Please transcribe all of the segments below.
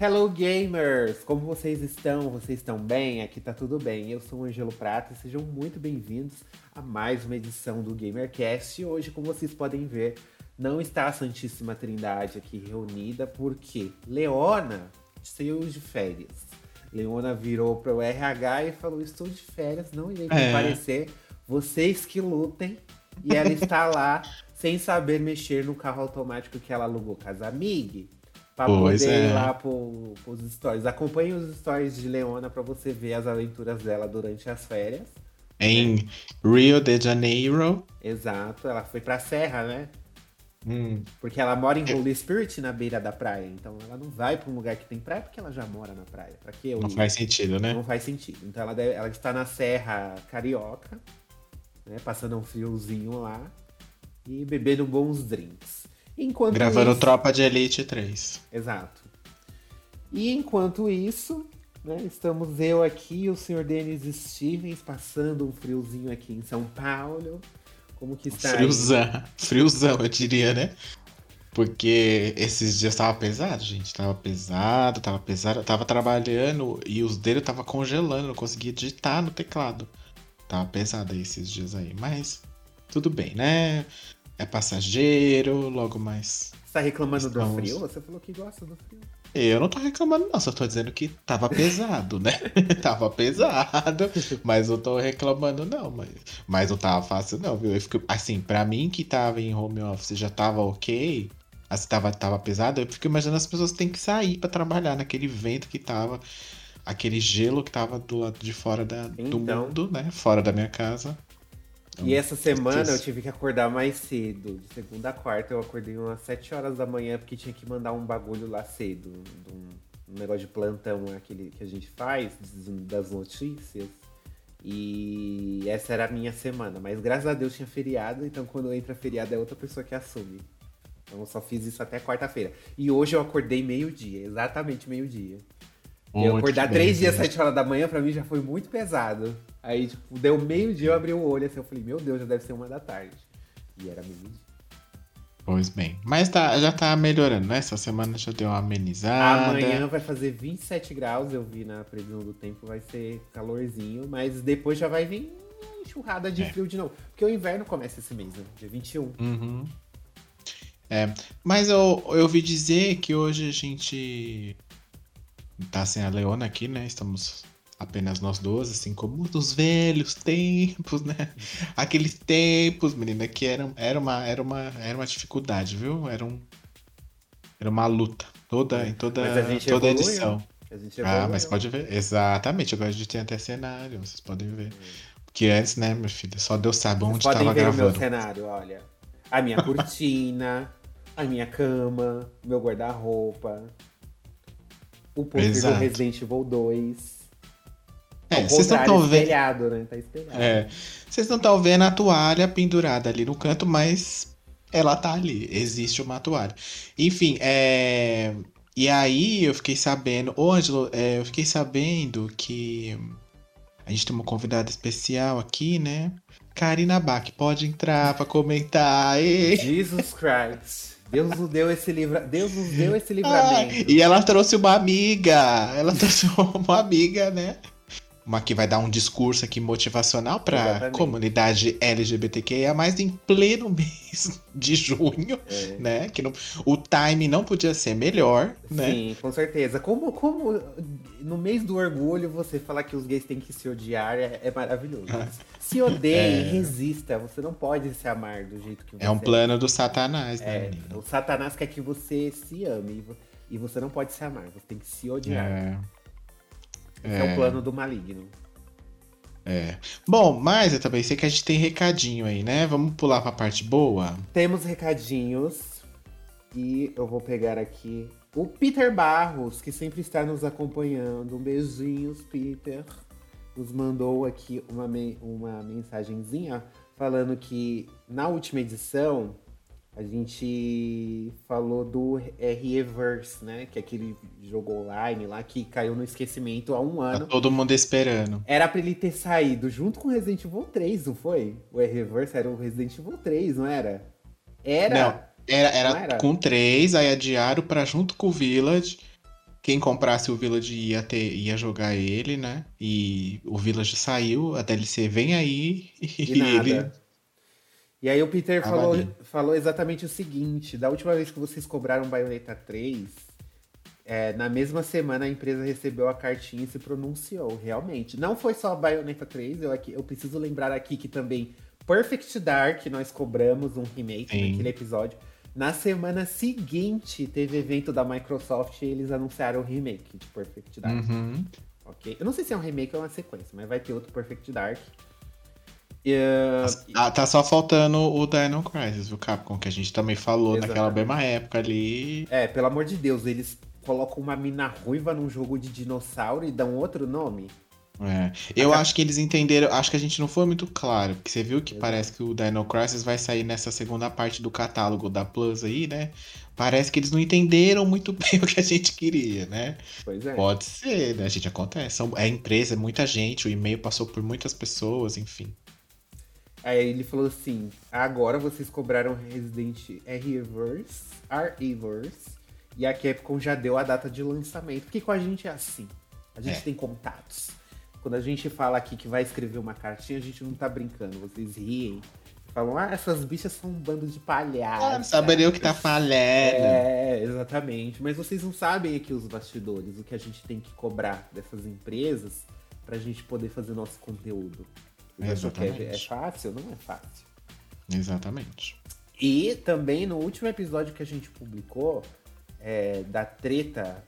Hello gamers! Como vocês estão? Vocês estão bem? Aqui tá tudo bem. Eu sou o Angelo Prata e sejam muito bem-vindos a mais uma edição do GamerCast. Hoje, como vocês podem ver, não está a Santíssima Trindade aqui reunida, porque Leona saiu de férias. Leona virou para o RH e falou: Estou de férias, não irei É. comparecer. Vocês que lutem. E ela está lá sem saber mexer no carro automático que ela alugou com as amigas. Pra Pois poder é. ir lá pro, pros stories. Acompanhe os stories de Leona pra você ver as aventuras dela durante as férias. Em Rio de Janeiro. Exato, ela foi pra Serra, né? Hum, Porque ela mora em Holy Spirit, na beira da praia. Então ela não vai pra um lugar que tem praia porque ela já mora na praia. Pra que eu não ir? faz sentido, né? Não faz sentido. Então ela, deve- ela está na Serra Carioca, né? Passando um friozinho lá e bebendo bons drinks. Enquanto Gravando isso, Tropa de Elite 3. Exato. E enquanto isso, né, estamos eu aqui e o senhor Denis Stevens passando um friozinho aqui em São Paulo. Como que está aí? Friozão. Friozão, eu diria, né? Porque esses dias tava pesado, gente. Tava pesado, tava pesado. Eu tava trabalhando e os dedos tava congelando. Não conseguia digitar no teclado. Tava pesado aí esses dias aí. Mas tudo bem, né? É passageiro, logo mais. Você tá reclamando do Estamos. frio? Você falou que gosta do frio. Eu não tô reclamando, não, só tô dizendo que tava pesado, né? tava pesado, mas eu tô reclamando, não, mas, mas não tava fácil, não, viu? Eu fico, assim, pra mim que tava em home office já tava ok, assim, tava, tava pesado, eu fico imaginando as pessoas têm que sair pra trabalhar naquele vento que tava, aquele gelo que tava do lado de fora da, do Então. mundo, né? Fora da minha casa. E essa semana eu tive que acordar mais cedo. De segunda a quarta eu acordei umas 7 horas da manhã porque tinha que mandar um bagulho lá cedo. Um, um negócio de plantão aquele que a gente faz, das notícias. E essa era a minha semana. Mas graças a Deus tinha feriado, então quando entra feriado é outra pessoa que assume. Então eu só fiz isso até quarta-feira. E hoje eu acordei meio-dia, exatamente meio-dia. Eu Muito acordar bem, três dias, sete horas da manhã, pra mim já foi muito pesado. Aí, tipo, deu meio-dia, eu abri o olho assim, eu falei, meu Deus, já deve ser uma da tarde. E era meio-dia. Pois bem, mas tá, já tá melhorando, né? Essa semana já deu uma amenizada. Amanhã vai fazer 27 graus, eu vi na previsão do tempo, vai ser calorzinho, mas depois já vai vir enxurrada de É. frio de novo. Porque o inverno começa esse mês, né? Dia 21. Uhum. É, mas eu, eu ouvi dizer que hoje a gente tá sem a Leona aqui, né? Estamos apenas nós duas, assim como nos velhos tempos, né? Aqueles tempos, menina, que era, era, uma, era, uma, era uma dificuldade, viu? Era, um, era uma luta. Toda, em toda, Mas a gente toda edição. Ah, mas pode ver. Exatamente, agora a gente tem até cenário, vocês podem ver. Porque antes, né, meu filho, só Deus sabe Vocês onde podem tava ver o meu gravando. cenário, olha. A minha cortina, a minha cama, meu guarda-roupa, o pôster do Exato. Resident Evil 2. É, vocês não estão vendo. espelhado, né? Tá espelhado. É, vocês não estão vendo a toalha pendurada ali no canto, mas ela tá ali. Existe uma toalha. Enfim, é. E aí eu fiquei sabendo, ô Ângelo, é, eu fiquei sabendo que a gente tem uma convidada especial aqui, né? Karina Bach, pode entrar pra comentar. Ê! Jesus Christ. Deus nos deu esse livra... Deus nos deu esse Ah, livramento. e ela trouxe uma amiga. Ela trouxe uma amiga, né? Uma que vai dar um discurso aqui motivacional Exatamente. comunidade LGBTQIA, mais em pleno mês de junho, É. né? Que não- o time não podia ser melhor, né? Sim, com certeza. Como, como no mês do orgulho você falar que os gays têm que se odiar é, é maravilhoso. Se odeie, É. resista. Você não pode se amar do jeito que você É um plano do satanás, né, É, o Satanás quer que você se ame e vo- e você não pode se amar. Você tem que se odiar. É. Esse é o plano do maligno. É. Bom, mas eu também sei que a gente tem recadinho aí, né? Vamos pular pra parte boa? Temos recadinhos e eu vou pegar aqui o Peter Barros, que sempre está nos acompanhando. Um beijinhos, Peter. Nos mandou aqui uma, me- uma mensagenzinha falando que na última edição a gente falou do R-Reverse, né? Que é aquele jogo online lá que caiu no esquecimento há um Tá ano. todo mundo esperando. Era pra ele ter saído junto com Resident Evil 3, não foi? O R-Reverse era o Resident Evil 3, não era? Era. Não, era, era, Não era? com três, aí adiaram pra junto com o Village. Quem comprasse o Village ia, ter, ia jogar ele, né? E o Village saiu, a DLC vem aí e, e ele. E aí o Peter falou, falou exatamente o seguinte: da última vez que vocês cobraram Bayonetta 3, é, na mesma semana a empresa recebeu a cartinha e se pronunciou, realmente. Não foi só a Bayonetta 3, eu, aqui, eu preciso lembrar aqui que também Perfect Dark nós cobramos um remake Sim. naquele episódio. Na semana seguinte, teve evento da Microsoft e eles anunciaram o remake de Perfect Dark. Uhum. Ok? Eu não sei se é um remake ou uma sequência, mas vai ter outro Perfect Dark. Uh... Ah, tá só faltando o Dino Crisis, o Capcom, que a gente também falou Exatamente. naquela mesma época ali. É, pelo amor de Deus, eles colocam uma mina ruiva num jogo de dinossauro e dão outro nome. É. Eu acho que eles entenderam, acho que a gente não foi muito claro, porque você viu que parece que o Dino Crisis vai sair nessa segunda parte do catálogo da Plus aí, né? Parece que eles não entenderam muito bem o que a gente queria, né? Pois é. Pode ser, né? A gente acontece. São, é empresa, é muita gente, o e-mail passou por muitas pessoas, enfim. Aí ele falou assim: agora vocês cobraram Resident Reverse, R-Reverse, e a Capcom já deu a data de lançamento. Porque com a gente é assim. A gente é. tem contatos. Quando a gente fala aqui que vai escrever uma cartinha, a gente não tá brincando. Vocês riem. Falam, ah, essas bichas são um bando de palhaços. Ah, saberia o que tá falhando. É, exatamente. Mas vocês não sabem aqui os bastidores, o que a gente tem que cobrar dessas empresas pra gente poder fazer nosso conteúdo. Exatamente. É, é fácil? Não é fácil. Exatamente. E também no último episódio que a gente publicou, é, da treta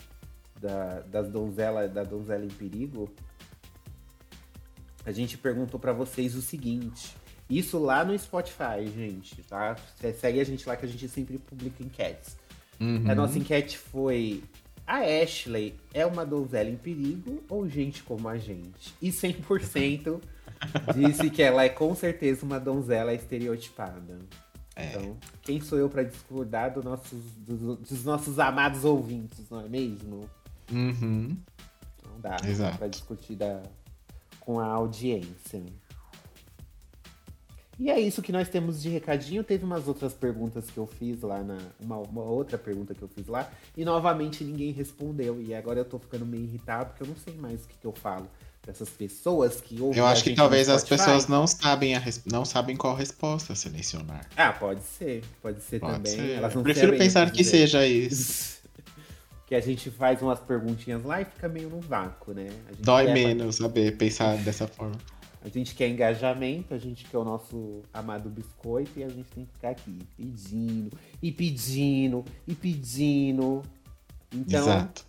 da, das donzela, da donzela em perigo, a gente perguntou para vocês o seguinte. Isso lá no Spotify, gente, tá? Segue a gente lá que a gente sempre publica enquetes. Uhum. A nossa enquete foi: a Ashley é uma donzela em perigo ou gente como a gente? E 100% disse que ela é com certeza uma donzela estereotipada. É. Então, quem sou eu para discordar do nossos, dos, dos, nossos amados ouvintes, não é mesmo? Uhum. Não dá para discutir da, com a audiência. E é isso que nós temos de recadinho. Teve umas outras perguntas que eu fiz lá na. Uma, uma, outra pergunta que eu fiz lá. E novamente ninguém respondeu. E agora eu tô ficando meio irritado porque eu não sei mais o que, que eu falo dessas pessoas que ouvem. Eu acho que talvez as pessoas não sabem, a não sabem qual resposta selecionar. Ah, pode ser. Pode ser pode também. Ser. Elas não Prefiro pensar que seja isso. que a gente faz umas perguntinhas lá e fica meio no vácuo, né? Dói menos saber pensar dessa forma. A gente quer engajamento, a gente quer o nosso amado biscoito e a gente tem que ficar aqui pedindo, e pedindo, e pedindo. Então, Exato.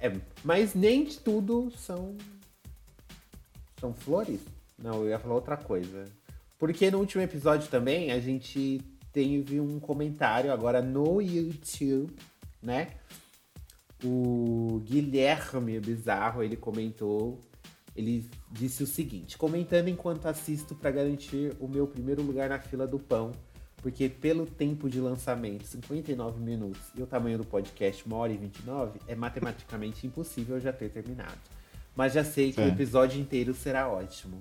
É, mas nem tudo são são flores? Não, eu ia falar outra coisa. Porque no último episódio também a gente teve um comentário agora no YouTube, né? O Guilherme Bizarro, ele comentou, ele disse o seguinte: comentando enquanto assisto para garantir o meu primeiro lugar na fila do pão, porque pelo tempo de lançamento, 59 minutos, e o tamanho do podcast, 1 hora e 29, é matematicamente impossível já ter terminado mas já sei que é. o episódio inteiro será ótimo.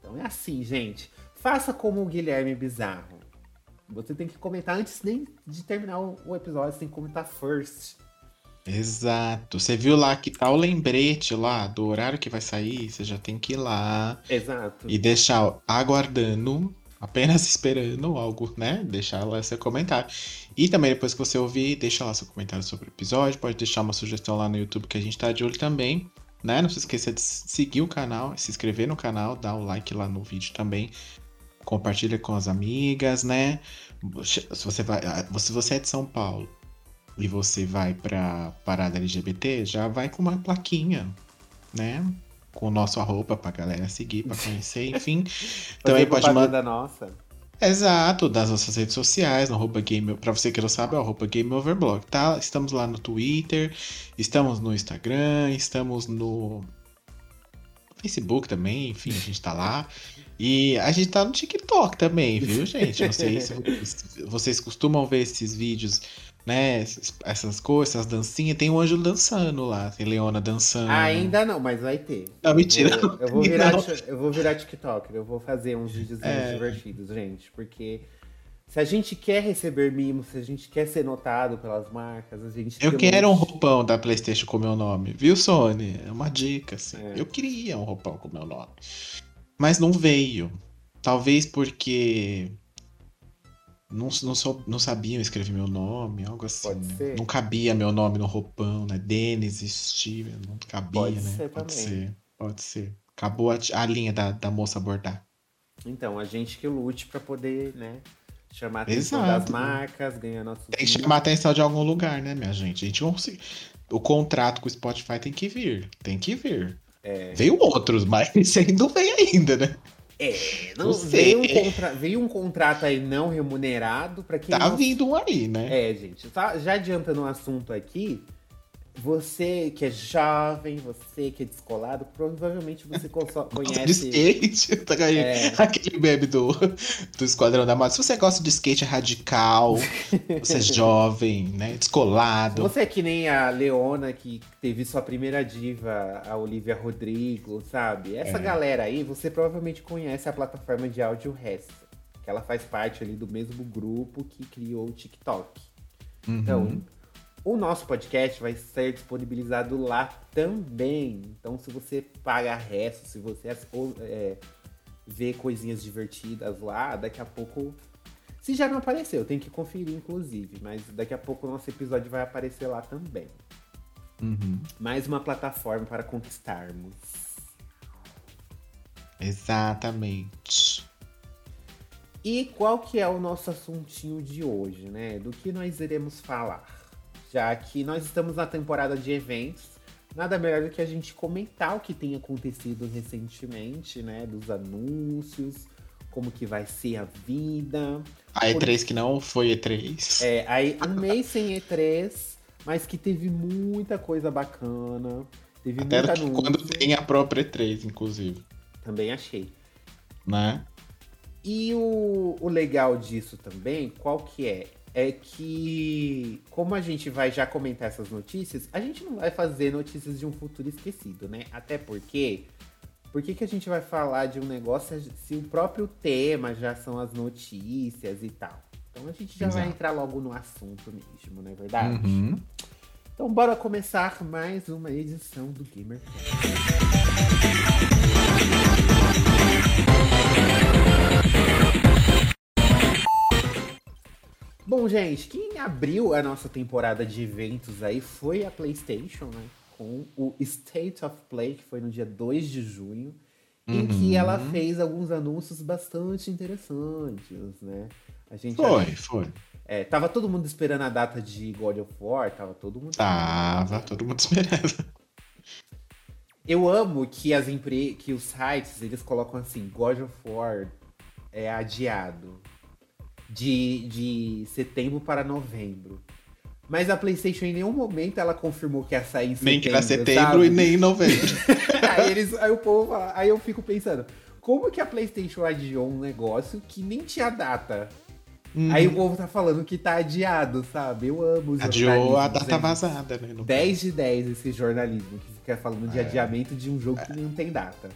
Então é assim, gente. Faça como o Guilherme Bizarro. Você tem que comentar antes nem de terminar o episódio, você tem que comentar first. Exato. Você viu lá que tá o lembrete lá do horário que vai sair, você já tem que ir lá. Exato. E deixar aguardando, apenas esperando algo, né? Deixar lá seu comentário. E também depois que você ouvir, deixa lá seu comentário sobre o episódio, pode deixar uma sugestão lá no YouTube que a gente tá de olho também né? Não se esqueça de seguir o canal, se inscrever no canal, dar o like lá no vídeo também. Compartilha com as amigas, né? Se você, vai, se você é de São Paulo e você vai pra parada LGBT, já vai com uma plaquinha, né? Com o nosso arroba pra galera seguir, pra conhecer, enfim. Também pode mandar. nossa. Exato, das nossas redes sociais, no arroba game, pra você que não sabe, é o arroba game overblog, tá? Estamos lá no Twitter, estamos no Instagram, estamos no Facebook também, enfim, a gente tá lá. E a gente tá no TikTok também, viu, gente? Não sei se vocês costumam ver esses vídeos né? Essas coisas, essas dancinhas. Tem um anjo dançando lá, tem Leona dançando. Ainda não, mas vai ter. Não, mentira. Eu vou, eu vou virar, eu vou virar TikToker, eu vou fazer uns vídeos é. divertidos, gente, porque Se a gente quer receber mimos, se a gente quer ser notado pelas marcas, a gente Eu quero um um roupão da PlayStation com meu nome, viu, Sony? É uma dica, assim. É. Eu queria um roupão com meu nome. Mas não veio. Talvez porque. Não, não, sou, não sabiam escrever meu nome, algo assim. Pode né? ser. Não cabia meu nome no roupão, né? Denis, Steven, não cabia, Pode né? ser pode também. ser, pode ser. Acabou a, a linha da, da moça bordar. Então, a gente que lute pra poder, né, chamar a atenção Exato. das marcas, ganhar nossos Tem que chamar a atenção de algum lugar, né, minha gente? A gente não consegue. O contrato com o Spotify tem que vir. Tem que vir. É. Veio outros, mas esse aí não veio ainda, né? É, não, Não veio, um sei. contra- veio um contrato aí não remunerado pra quem Tá não vindo um aí, né? É, gente, tá- já adiantando um assunto aqui, você que é jovem, você que é descolado, provavelmente você Gosta de conhece. skate, tá É. aquele meme do, do Esquadrão da Moda. Se você gosta de skate radical, você é jovem, né? Descolado. Você é que nem a Leona que teve sua primeira diva, a Olivia Rodrigo, sabe? Essa É. galera aí, você provavelmente conhece a plataforma de áudio Resta, que ela faz parte ali do mesmo grupo que criou o TikTok. Uhum. Então, o nosso podcast vai ser disponibilizado lá também. Então, se você paga resto, se você ou, é, vê coisinhas divertidas lá, daqui a pouco. Se já não apareceu, tem que conferir, inclusive. Mas daqui a pouco o nosso episódio vai aparecer lá também. Uhum. Mais uma plataforma para conquistarmos. Exatamente. E qual que é o nosso assuntinho de hoje, né? Do que nós iremos falar? Já que nós estamos na temporada de eventos, nada melhor do que a gente comentar o que tem acontecido recentemente, né? Dos anúncios, como que vai ser a vida. A E3 que não foi E3. É, aí um mês sem E3, mas que teve muita coisa bacana. Teve Até muita anúncio. quando tem a própria E3, inclusive. Também achei. Né? E o, o legal disso também, qual que é? É que, como a gente vai já comentar essas notícias, a gente não vai fazer notícias de um futuro esquecido, né? Até porque, por que, que a gente vai falar de um negócio se o próprio tema já são as notícias e tal? Então a gente já vai Exato. entrar logo no assunto mesmo, não é verdade? Uhum. Então bora começar mais uma edição do GamerCast. Bom, gente, quem abriu a nossa temporada de eventos aí foi a PlayStation, né? Com o State of Play, que foi no dia 2 de junho, em que Uhum. ela fez alguns anúncios bastante interessantes, né? A gente Foi, foi. é, tava todo mundo esperando a data de God of War, tava todo mundo. Tava todo mundo esperando. Eu amo que as empre... que os sites eles colocam assim, God of War é adiado de, de setembro para novembro. Mas a PlayStation em nenhum momento ela confirmou que ia sair em setembro. Nem que pra setembro sabe? e nem em novembro. aí, eles, aí o povo fala- aí eu fico pensando, como que a PlayStation adiou um negócio que nem tinha data? Hum. Aí o povo tá falando que tá adiado, sabe? Eu amo os Adiou a data né? vazada, né? no 10 de 10 esse jornalismo que fica falando de É. adiamento de um jogo que não tem data.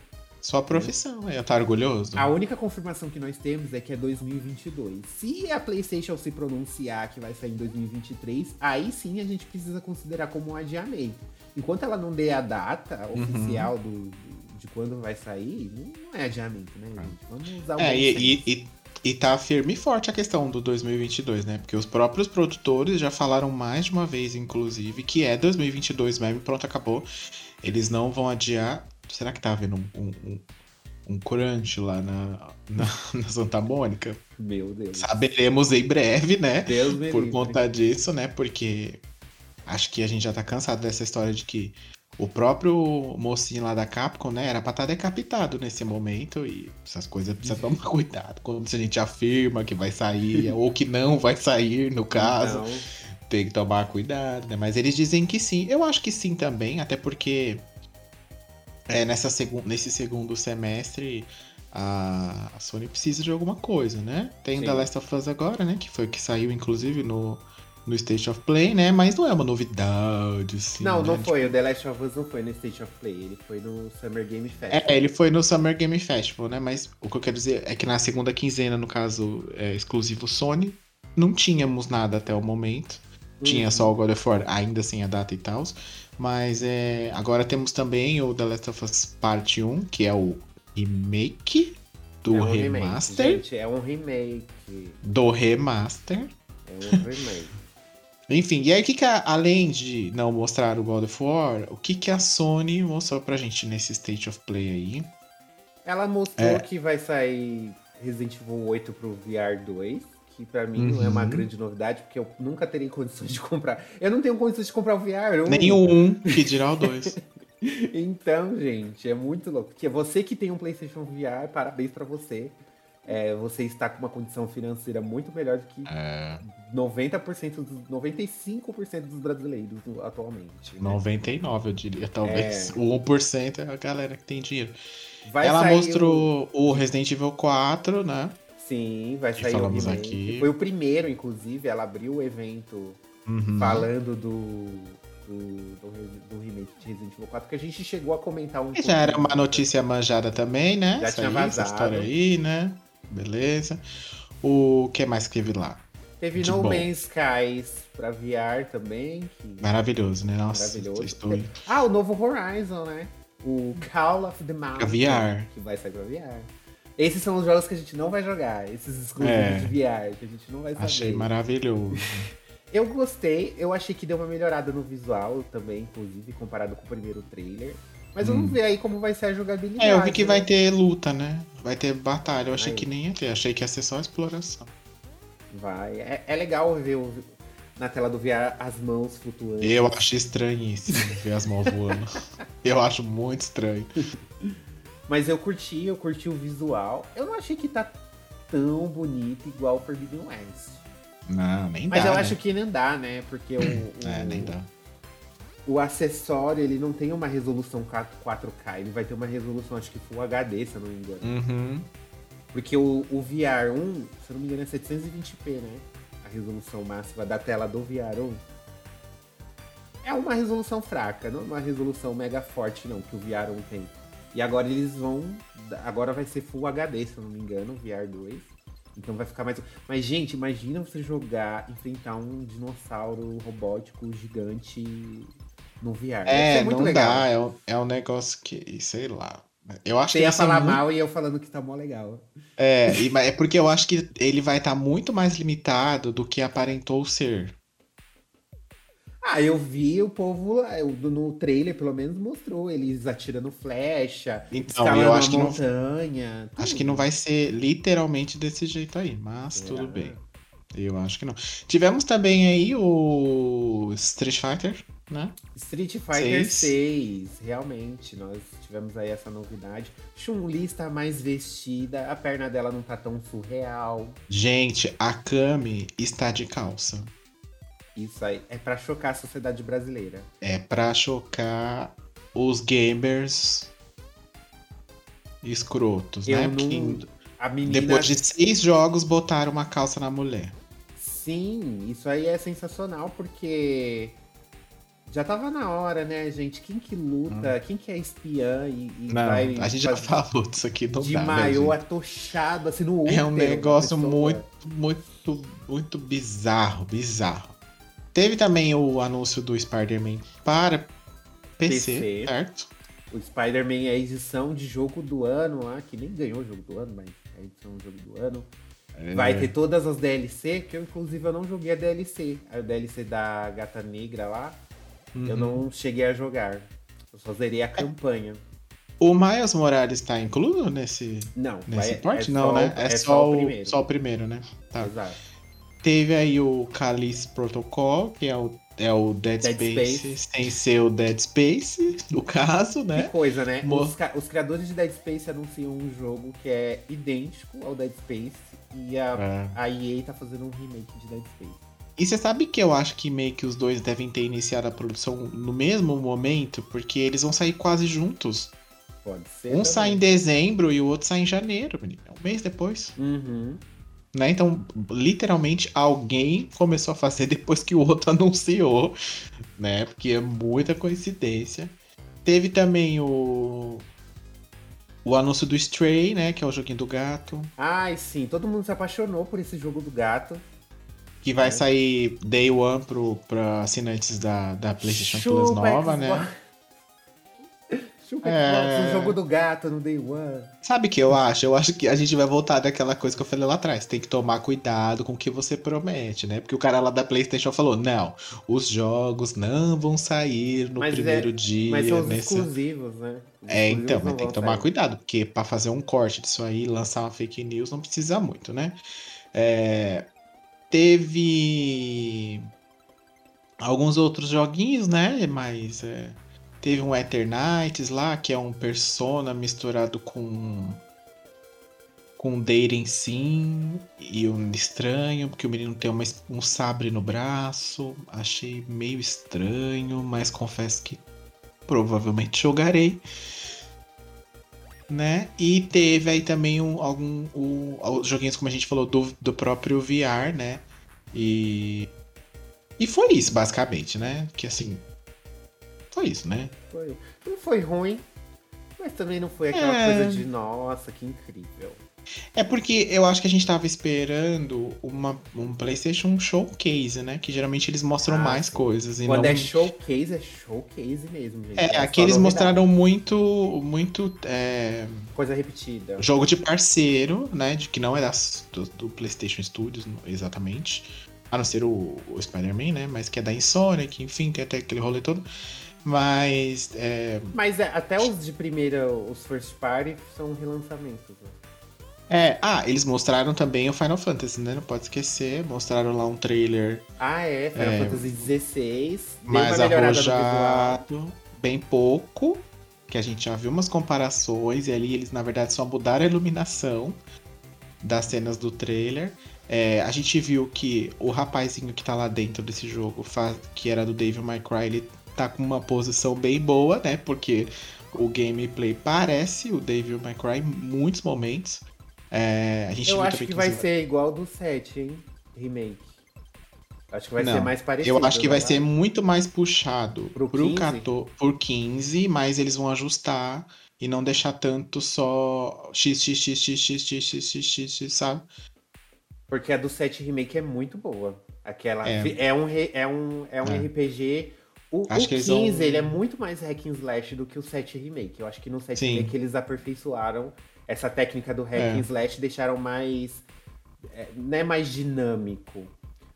Sua profissão, aí, tá orgulhoso? A única confirmação que nós temos é que é 2022. Se a PlayStation se pronunciar que vai sair em 2023, aí sim a gente precisa considerar como um adiamento. Enquanto ela não der a data Uhum. oficial do, de quando vai sair, não, é adiamento, né, gente? Vamos usar o É, e, e, e, tá firme e forte a questão do 2022, né? Porque os próprios produtores já falaram mais de uma vez, inclusive, que é 2022 mesmo, e pronto, acabou. Eles não vão adiar. Será que tá havendo um, um, um, crunch lá na, na, na Santa Mônica? Meu Deus. Saberemos em breve, né? Deus me Por conta disso, né? Porque acho que a gente já tá cansado dessa história de que o próprio mocinho lá da Capcom, né, era pra estar decapitado nesse momento e essas coisas precisa tomar cuidado. Quando a gente afirma que vai sair ou que não vai sair, no caso, Então, tem que tomar cuidado, né? Mas eles dizem que sim. Eu acho que sim também, até porque é, nessa segun nesse segundo semestre a, a Sony precisa de alguma coisa, né? Tem Sim. The Last of Us agora, né? Que foi o que saiu, inclusive, no, no State of Play, né? Mas não é uma novidade, assim. Não, né? não foi. O The Last of Us não foi no State of Play. Ele foi no Summer Game Festival. É, ele foi no Summer Game Festival, né? Mas o que eu quero dizer é que na segunda quinzena, no caso, é, exclusivo Sony, não tínhamos nada até o momento. Tinha Uhum. só o God of War, ainda sem a data e tal. Mas é, agora temos também o The Last of Us Parte 1, que é o remake do É um remake. remaster. Gente, é um remake. Do remaster. É um remake. Enfim, e aí o que, que a- além de não mostrar o God of War, o que, que a Sony mostrou pra gente nesse State of Play aí? Ela mostrou É. que vai sair Resident Evil 8 pro VR 2, que pra mim não é uma Uhum. grande novidade, porque eu nunca teria condições de comprar. Eu não tenho condições de comprar o VR 1. Nem o 1, que dirá o 2. Então, gente, é muito louco. Porque você que tem um PlayStation VR, parabéns pra você. É, você está com uma condição financeira muito melhor do que É, 90%, dos, 95% dos brasileiros atualmente. né? 99, eu diria. Talvez É. o 1% é a galera que tem dinheiro. Vai Ela mostrou o... Resident Evil 4, né? Sim, vai sair o remake. aqui. Foi o primeiro, inclusive. Ela abriu o evento Uhum. falando do, do, do, do remake de Resident Evil 4, que a gente chegou a comentar um E já era uma notícia manjada também, né? Já Isso tinha aí, essa vazado. história aí, né? Beleza. O que mais que teve lá? Teve de No bom. Man's Skies pra VR também. Que... Maravilhoso, né? Nossa, Maravilhoso. estou Ah, o novo Horizon, né? O Call of the Mountain. VR. Que vai sair pra VR. Esses são os jogos que a gente não vai jogar. Esses exclusivos É. de VR, que a gente não vai saber. Achei maravilhoso. Eu gostei, eu achei que deu uma melhorada no visual também, inclusive, comparado com o primeiro trailer. Mas Hum. vamos ver aí como vai ser a jogabilidade. É, eu vi que né? vai ter luta, né? Vai ter batalha. Eu achei Vai. que nem ia ter. Achei que ia ser só exploração. Vai. É, é legal ver o- na tela do VR as mãos flutuando. Eu acho estranhíssimo ver as mãos voando. Eu acho muito estranho. Mas eu curti, eu curti o visual. Eu não achei que tá tão bonito igual o Forbidden West. Não, nem Mas dá. eu né? acho que nem dá, né? Porque o, o, É, nem dá. o acessório, ele não tem uma resolução 4K. Ele vai ter uma resolução, acho que Full HD, se eu não me engano. Uhum. Porque o, o VR1, se eu não me engano, é 720p, né? A resolução máxima da tela do VR1. É uma resolução fraca, não é uma resolução mega forte, não, que o VR1 tem. E agora eles vão. Agora vai ser Full HD, se eu não me engano, o VR2. Então vai ficar mais. Mas, gente, imagina você jogar, enfrentar um dinossauro robótico gigante no VR. É, ser muito não legal. dá. É um, é um negócio que, sei lá. Eu acho Você que ia falar muito- mal e eu falando que tá mó legal. É, e- é porque eu acho que ele vai estar muito mais limitado do que aparentou ser. Ah, eu vi o povo lá, no trailer, pelo menos, mostrou eles atirando flecha, Então, eu acho que não, montanha. acho que não vai ser literalmente desse jeito aí, mas É. tudo bem. Eu acho que não. Tivemos também aí o Street Fighter, né? Street Fighter Seis. 6, realmente, nós tivemos aí essa novidade. Chun-Li está mais vestida, a perna dela não tá tão surreal. Gente, a Kami está de calça. Isso aí é pra chocar a sociedade brasileira. É pra chocar os gamers escrotos, Eu né? não- Que menina. depois de seis jogos botaram uma calça na mulher. Sim, isso aí é sensacional porque já tava na hora, né, gente? Quem que luta, quem que é espiã e, e Não, vai a gente já falou disso aqui, não de dá, né, maiô gente? atochado assim no É um útero negócio muito, muito, muito bizarro, bizarro. Teve também o anúncio do Spider-Man para PC, PC. certo? O Spider-Man é a edição de jogo do ano lá, que nem ganhou o jogo do ano, mas é a edição de jogo do ano. É. Vai ter todas as DLC, que eu inclusive eu não joguei a DLC. A DLC da Gata Negra lá, eu Uhum. não cheguei a jogar. Eu só zerei a campanha. O Miles Morales tá incluso nesse, Não, nesse vai, porte? é não, só, né? É, é só, o o, primeiro. só o primeiro, né? Tá. Exato. Teve aí o Callice Protocol, que é o, é o Dead, Dead Space, Space. sem ser o Dead Space, no caso, Que né? coisa, né? Os, os criadores de Dead Space anunciam um jogo que é idêntico ao Dead Space e a, É. a EA tá fazendo um remake de Dead Space. E você sabe que eu acho que meio que os dois devem ter iniciado a produção no mesmo momento, porque eles vão sair quase juntos. Pode ser. Um também. sai em dezembro e o outro sai em janeiro, menino. É um mês depois. Uhum. Né? Então, literalmente, alguém começou a fazer depois que o outro anunciou, né? Porque é muita coincidência. Teve também o. O anúncio do Stray, né? Que é o joguinho do gato. Ai, sim, todo mundo se apaixonou por esse jogo do gato. Que vai é. sair Day One pro, pra assinantes da, da PlayStation Chupa Plus nova, né? Chupa é... o jogo do gato no Day One. Sabe o que eu acho? Eu acho que a gente vai voltar daquela coisa que eu falei lá atrás. Tem que tomar cuidado com o que você promete, né? Porque o cara lá da PlayStation falou: não, os jogos não vão sair no mas primeiro é... dia. Mas são os nesse... exclusivos, né? Os é, então, mas tem que tomar sair. cuidado, porque para fazer um corte disso aí, lançar uma fake news, não precisa muito, né? É... Teve alguns outros joguinhos, né? Mas é... teve um Eternites lá, que é um Persona misturado com com dating sim e um estranho, porque o menino tem uma, um sabre no braço. Achei meio estranho, mas confesso que provavelmente jogarei. Né? E teve aí também um, algum um, joguinhos, como a gente falou, do, do próprio VR, né? E. E foi isso, basicamente, né? Que assim. Foi isso, né? Foi. Não foi ruim, mas também não foi aquela é... coisa de nossa, que incrível. É porque eu acho que a gente tava esperando uma, um PlayStation Showcase, né? Que geralmente eles mostram ah, mais coisas. E Quando não... é showcase, é showcase mesmo, gente. É, é aqui eles mostraram muito. muito é... Coisa repetida. Jogo de parceiro, né? De que não é das, do, do PlayStation Studios, exatamente. A não ser o, o Spider-Man, né? Mas que é da Insonic, enfim, tem até aquele rolê todo. Mas. É... Mas é, até os de primeira, os first party, são relançamentos, né? É, ah, eles mostraram também o Final Fantasy, né? Não pode esquecer. Mostraram lá um trailer. Ah, é, Final é, Fantasy XVI. Mais arrojado, bem pouco. Que a gente já viu umas comparações, e ali eles, na verdade, só mudaram a iluminação das cenas do trailer. É, a gente viu que o rapazinho que tá lá dentro desse jogo, que era do Devil May Cry, ele tá com uma posição bem boa, né? Porque o gameplay parece o Devil May Cry em muitos momentos. É, a gente eu acho que vai ser igual do 7, hein? Remake. Acho que vai não, ser mais parecido. Eu acho que vai ser muito mais puxado pro, pro 15? 14, por 15, mas eles vão ajustar e não deixar tanto só x, x, x, x, x, x, x, x, x, x sabe? Porque a do 7 Remake é muito boa. Aquela é, é um, é um, é um é. RPG. O, acho o 15 vão... ele é muito mais hack and slash do que o 7 Remake. Eu acho que no 7 Sim. Remake eles aperfeiçoaram essa técnica do hack é. and slash deixaram mais. É, não é mais dinâmico.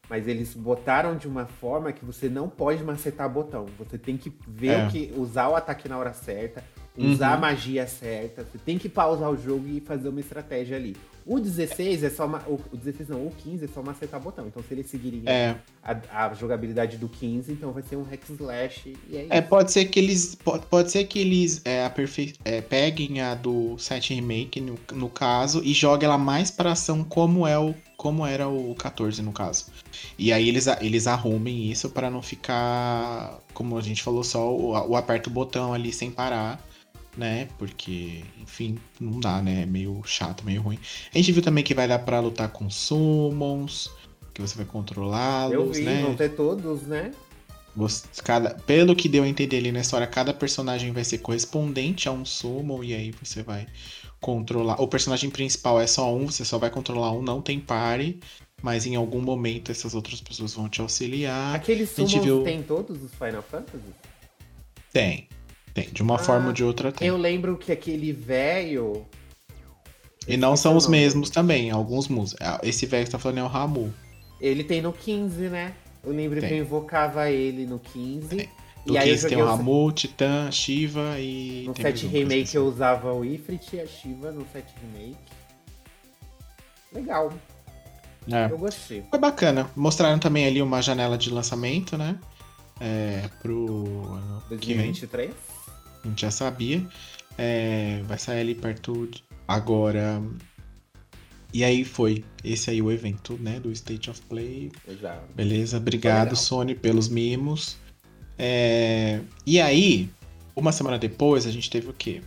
Mas eles botaram de uma forma que você não pode macetar botão. Você tem que ver é. o que. usar o ataque na hora certa, usar uhum. a magia certa. Você tem que pausar o jogo e fazer uma estratégia ali. O 16 é só uma, o 16 não, o 15 é só macetar botão. Então se eles seguirem é. a, a, jogabilidade do 15, então vai ser um hack slash e é, é isso. É, pode ser que eles pode, pode ser que eles é, aperfei, é, peguem a do 7 remake no, no caso e joguem ela mais para ação como é o como era o 14 no caso. E aí eles, eles arrumem isso para não ficar, como a gente falou, só o, o aperta o botão ali sem parar né? Porque, enfim, não dá, né? É meio chato, meio ruim. A gente viu também que vai dar pra lutar com summons, que você vai controlá-los, Eu vi, né? vão ter todos, né? Você, cada, pelo que deu a entender ali na história, cada personagem vai ser correspondente a um summon, e aí você vai controlar. O personagem principal é só um, você só vai controlar um, não tem pare. Mas em algum momento essas outras pessoas vão te auxiliar. Aqueles summons viu... tem todos os Final Fantasy? Tem. Tem, de uma ah, forma ou de outra tem. Eu lembro que aquele velho. E não são os mesmos também, alguns músicos. Ah, esse velho que tá falando é o Ramu. Ele tem no 15, né? Eu lembro tem. que eu invocava ele no 15. Tem. No e 15 aí tem o Ramu, Titã, Shiva e. No 7 Remake eu usava o Ifrit e a Shiva no 7 Remake. Legal. É. Eu gostei. Foi bacana. Mostraram também ali uma janela de lançamento, né? É, pro. 2023? A gente já sabia. É, vai sair ali perto de... agora. E aí foi esse aí o evento, né, do State of Play. Exato. Beleza, obrigado Sony pelos mimos. É... E aí, uma semana depois a gente teve o quê?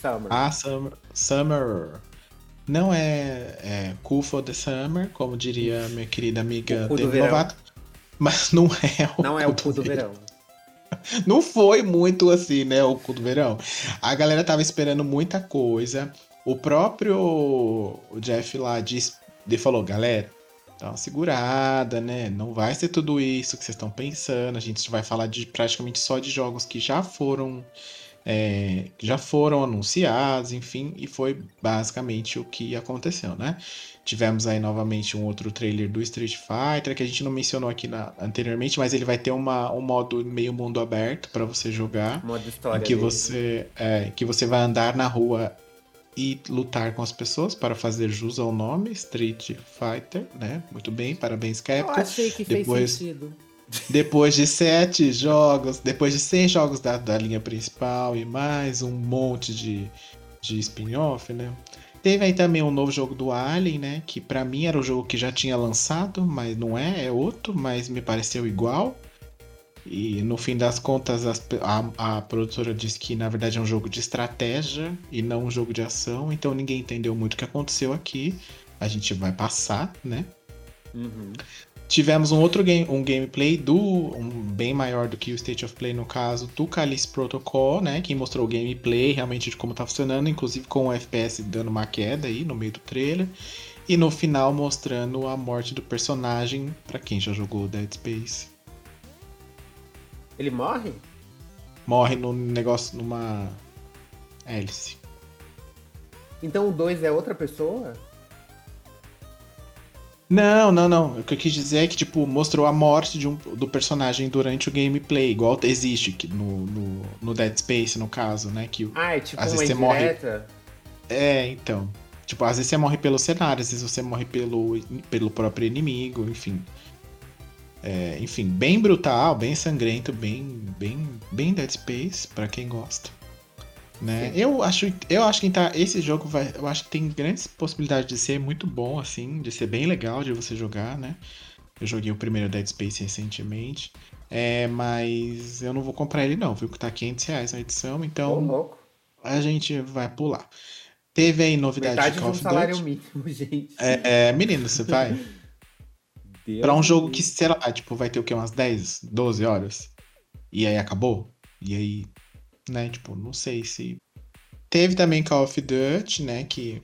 Summer. Ah, Summer. Summer. Não é, é Cool for the Summer, como diria minha querida amiga Demi verão. Lovato. Mas não é o Não é o cu do verão. Não foi muito assim, né? O cu do verão. A galera tava esperando muita coisa. O próprio Jeff lá disse, ele falou, galera, dá uma segurada, né? Não vai ser tudo isso que vocês estão pensando. A gente vai falar de praticamente só de jogos que já foram. é, já foram anunciados, enfim, e foi basicamente o que aconteceu, né? Tivemos aí novamente um outro trailer do Street Fighter, que a gente não mencionou aqui na- anteriormente, mas ele vai ter uma, um modo meio mundo aberto para você jogar. Modo Em história. que você, é, que você vai andar na rua e lutar com as pessoas para fazer jus ao nome Street Fighter, né? Muito bem, parabéns, Eu Capcom. achei que Depois- fez sentido. Depois de sete jogos, depois de 100 jogos da, da linha principal e mais um monte de, de spin-off, né? Teve aí também um novo jogo do Alien, né? Que pra mim era o jogo que já tinha lançado, mas não é, é outro, mas me pareceu igual. E no fim das contas, as a, a produtora disse que na verdade é um jogo de estratégia e não um jogo de ação, então ninguém entendeu muito o que aconteceu aqui. A gente vai passar, né? Uhum. Tivemos um outro game, um gameplay do um bem maior do que o State of Play no caso, do Callisto Protocol, né, que mostrou o gameplay realmente de como tá funcionando, inclusive com o FPS dando uma queda aí no meio do trailer, e no final mostrando a morte do personagem pra quem já jogou Dead Space. Ele morre? Morre num negócio numa hélice. Então o 2 é outra pessoa? Não, não, não. O que eu quis dizer é que, tipo, mostrou a morte de um, do personagem durante o gameplay, igual existe que no, no, no Dead Space, no caso, né? Que, Ah, é tipo Às vezes você morre- é, então. Tipo, às vezes você morre pelo cenário, às vezes você morre pelo, pelo próprio inimigo, enfim. É, enfim, bem brutal, bem sangrento, bem, bem, bem Dead Space, pra quem gosta. Né? Eu acho, eu acho que tá, esse jogo vai, eu acho que tem grandes possibilidades de ser muito bom, assim, de ser bem legal de você jogar, né? Eu joguei o primeiro Dead Space recentemente, é, mas eu não vou comprar ele não, viu? Que tá 500 reais a edição, então louco. a gente vai pular. Teve aí novidade Metade de Call um of salário Duty. mínimo, gente. É, é, menino, você vai? Deus Pra um jogo livre. que, sei lá, tipo, vai ter o quê? Umas 10, 12 horas? E aí acabou? E aí, né, tipo, não sei se. Teve também Call of Duty, né, que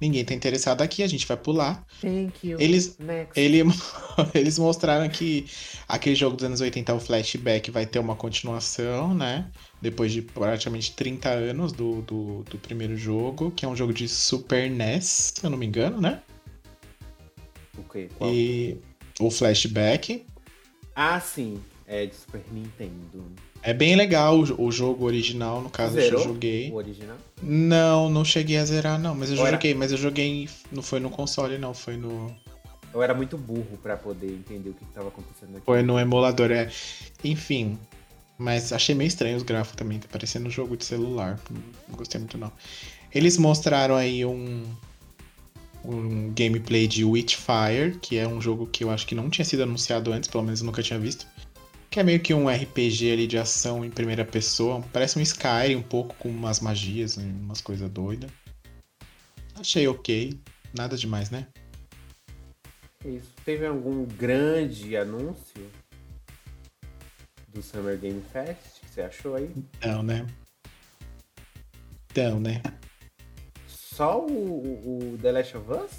ninguém tá interessado aqui, a gente vai pular. Thank you. Eles- Next. Ele, eles mostraram que aquele jogo dos anos 80, o Flashback, vai ter uma continuação, né? Depois de praticamente 30 anos do, do, do primeiro jogo, que é um jogo de Super NES, se eu não me engano, né? O quê? Qual? E o Flashback. Ah, sim. É de Super Nintendo. É bem legal o, o jogo original, no caso Zerou eu joguei. O original? Não, não cheguei a zerar, não, mas eu Ora. joguei, mas eu joguei. Não foi no console, não, foi no. Eu era muito burro pra poder entender o que que tava acontecendo aqui. Foi no emulador, é. Enfim. Mas achei meio estranho os gráficos também, tá parecendo um jogo de celular. Não gostei muito, não. Eles mostraram aí um. Um gameplay de Witchfire, que é um jogo que eu acho que não tinha sido anunciado antes, pelo menos eu nunca tinha visto. Que é meio que um RPG ali de ação em primeira pessoa. Parece um Skyrim um pouco, com umas magias, umas coisas doidas. Achei ok. Nada demais, né? Isso. Teve algum grande anúncio do Summer Game Fest que você achou aí? Não, né? Então, né? Só o, o- The Last of Us?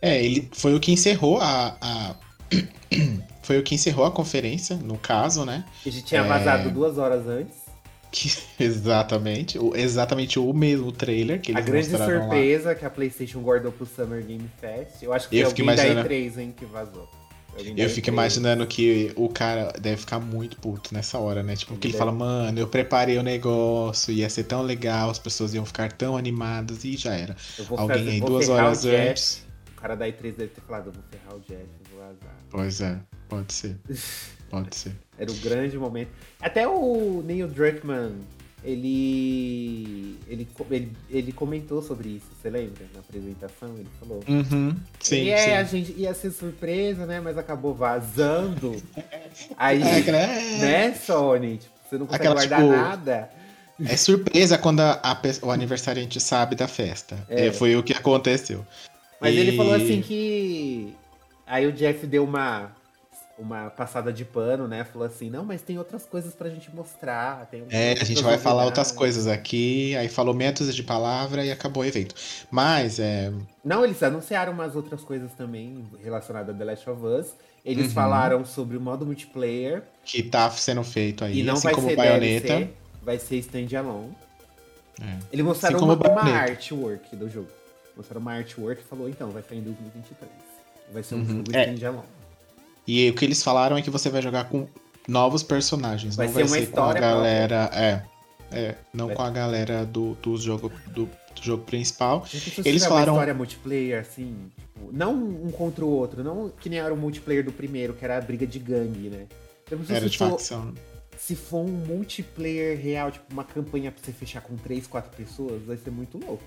É, ele foi o que encerrou a, a- foi o que encerrou a conferência, no caso, né? A gente tinha É. vazado duas horas antes. Que, exatamente, o, exatamente o mesmo trailer que A eles grande mostraram lá. surpresa que a PlayStation guardou pro Summer Game Fest. Eu acho que Eu foi alguém imaginando- da E3, hein, que vazou. Alguém Eu fico E3. imaginando que o cara deve ficar muito puto nessa hora, né? Tipo, que ele Deve. fala, mano, eu preparei o negócio, ia ser tão legal, as pessoas iam ficar tão animadas e já era. Alguém fazer- aí duas horas antes. O cara da E3 deve ter falado, eu vou ferrar o Jeff, Pois é, pode ser. Pode ser. Era o grande momento. Até o Neil Druckmann, ele, ele, ele, ele comentou sobre isso, você lembra? Na apresentação, ele falou. Uhum, sim, e é, a sim. gente ia ser surpresa, né? Mas acabou vazando. Aí, É, cara, né, Sony? Tipo, você não consegue Aquela, guardar tipo, nada. É surpresa quando a, a o aniversariante sabe da festa. É. é. Foi o que aconteceu. Mas e... ele falou assim que. Aí o Jeff deu uma uma passada de pano, né? Falou assim, não, mas tem outras coisas pra gente mostrar. é, a gente vai falar outras coisas aqui, aí falou métodos de palavra e acabou o evento. Mas é. Não, eles anunciaram umas outras coisas também relacionadas a The Last of Us. Eles uhum. falaram sobre o modo multiplayer. Que tá sendo feito aí, e não assim vai como ser Bayonetta. DLC, vai ser standalone. É. Eles mostraram assim uma, uma artwork do jogo. Mostraram uma artwork e falou, então, vai sair em 2023. Vai ser um uhum. jogo é. standalone. E o que eles falaram é que você vai jogar com novos personagens. Vai não ser vai ser com a galera. É. É, não vai. com a galera do, do, jogo, do, do jogo principal. Eles falaram. Uma história multiplayer, assim. Tipo, não um contra o outro, não que nem era o multiplayer do primeiro, que era a briga de gangue, né? Era de for, facção. Se for um multiplayer real, tipo uma campanha pra você fechar com 3, 4 pessoas, vai ser muito louco.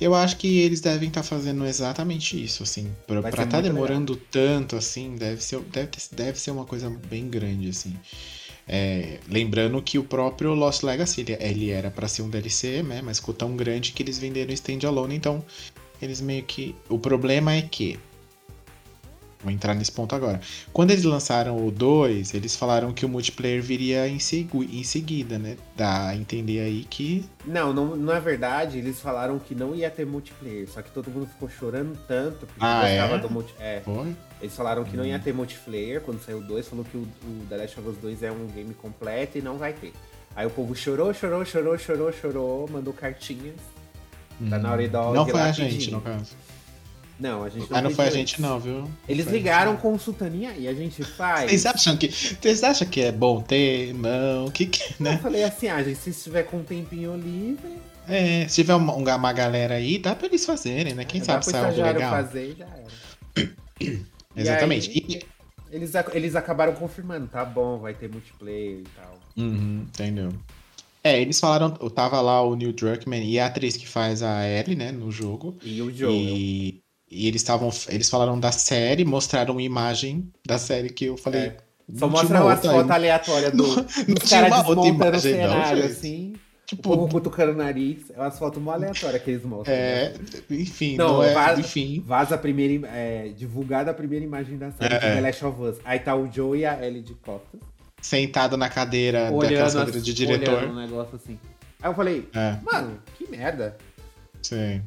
Eu acho que eles devem estar tá fazendo exatamente isso, assim. Pra, estar tá demorando legal. tanto, assim, deve ser, deve, deve ser uma coisa bem grande, assim. É, lembrando que o próprio Lost Legacy, ele, ele era para ser um DLC, né? Mas ficou tão grande que eles venderam standalone, então eles meio que... O problema é que Vou entrar nesse ponto agora. Quando eles lançaram o 2, eles falaram que o multiplayer viria em, segu em seguida, né? Dá a entender aí que. Não, não, na verdade, eles falaram que não ia ter multiplayer, só que todo mundo ficou chorando tanto porque ah, gostava é? do multiplayer. É. Foi? Eles falaram que hum. não ia hum. ter multiplayer quando saiu o 2, falou que o, o The Last of Us 2 é um game completo e não vai ter. Aí o povo chorou, chorou, chorou, chorou, chorou, mandou cartinhas. Hum. Tá na hora Não foi a gente, no caso. Não, a gente não. Ah, não foi a gente, não, viu? Eles ligaram consultando e a gente faz. Vocês acham que. Vocês acham que é bom ter? Não, o que que. Né? Eu falei assim, ah, gente, se estiver com um tempinho livre. É, se tiver uma, uma galera aí, dá pra eles fazerem, né? Quem é, sabe sai algo legal. fazer já era. Exatamente. E aí, e... Eles, eles acabaram confirmando, tá bom, vai ter multiplayer e tal. Uhum, entendeu. É, eles falaram, tava lá o Neil Druckmann e a atriz que faz a Ellie, né, no jogo. E o Joe. E e eles estavam. Eles falaram da série, mostraram imagem da série que eu falei. É. Só mostra umas fotos aleatórias do, não, dos caras desmontando o cenário, não, assim. Tipo, o povo cutucando o nariz. É umas fotos mó aleatórias que eles mostram. É, né? enfim, não, não é, vaza, enfim. Vaza a primeira. É, divulgada a primeira imagem da série, é. The Last of Us. Aí tá o Joe e a Ellie de costas. Sentado na cadeira olhando da cadeira de diretor. um negócio assim. Aí eu falei, é. mano, que merda. Sim.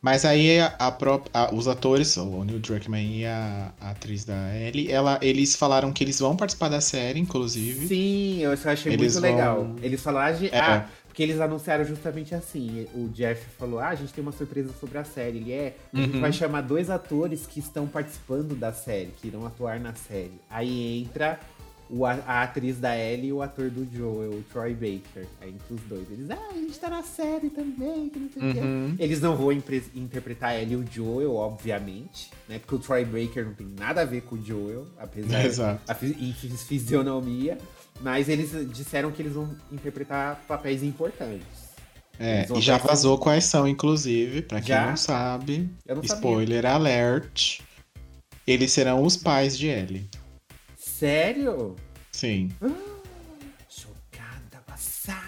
Mas aí a, a, a, os atores, o Neil Druckmann e a, atriz da Ellie, ela, eles falaram que eles vão participar da série, inclusive. Sim, eu achei eles muito vão... legal. Eles falaram de. É. Ah, porque eles anunciaram justamente assim. O Jeff falou: Ah, a gente tem uma surpresa sobre a série. Ele é. A gente uhum. vai chamar dois atores que estão participando da série, que irão atuar na série. Aí entra o, a atriz da Ellie e o ator do Joel, o Troy Baker. É entre os dois. Eles, ah, a gente tá na série também, que não sei uhum. Eles não vão interpretar a Ellie e o Joel, obviamente, né? Porque o Troy Baker não tem nada a ver com o Joel, apesar Exato. da fisionomia. Mas eles disseram que eles vão interpretar papéis importantes. É, e já vazou quais são, inclusive, para quem já? não sabe. Não spoiler sabia. alert. Eles serão os pais de Ellie. Sério? Sim. Ah, jogada passada.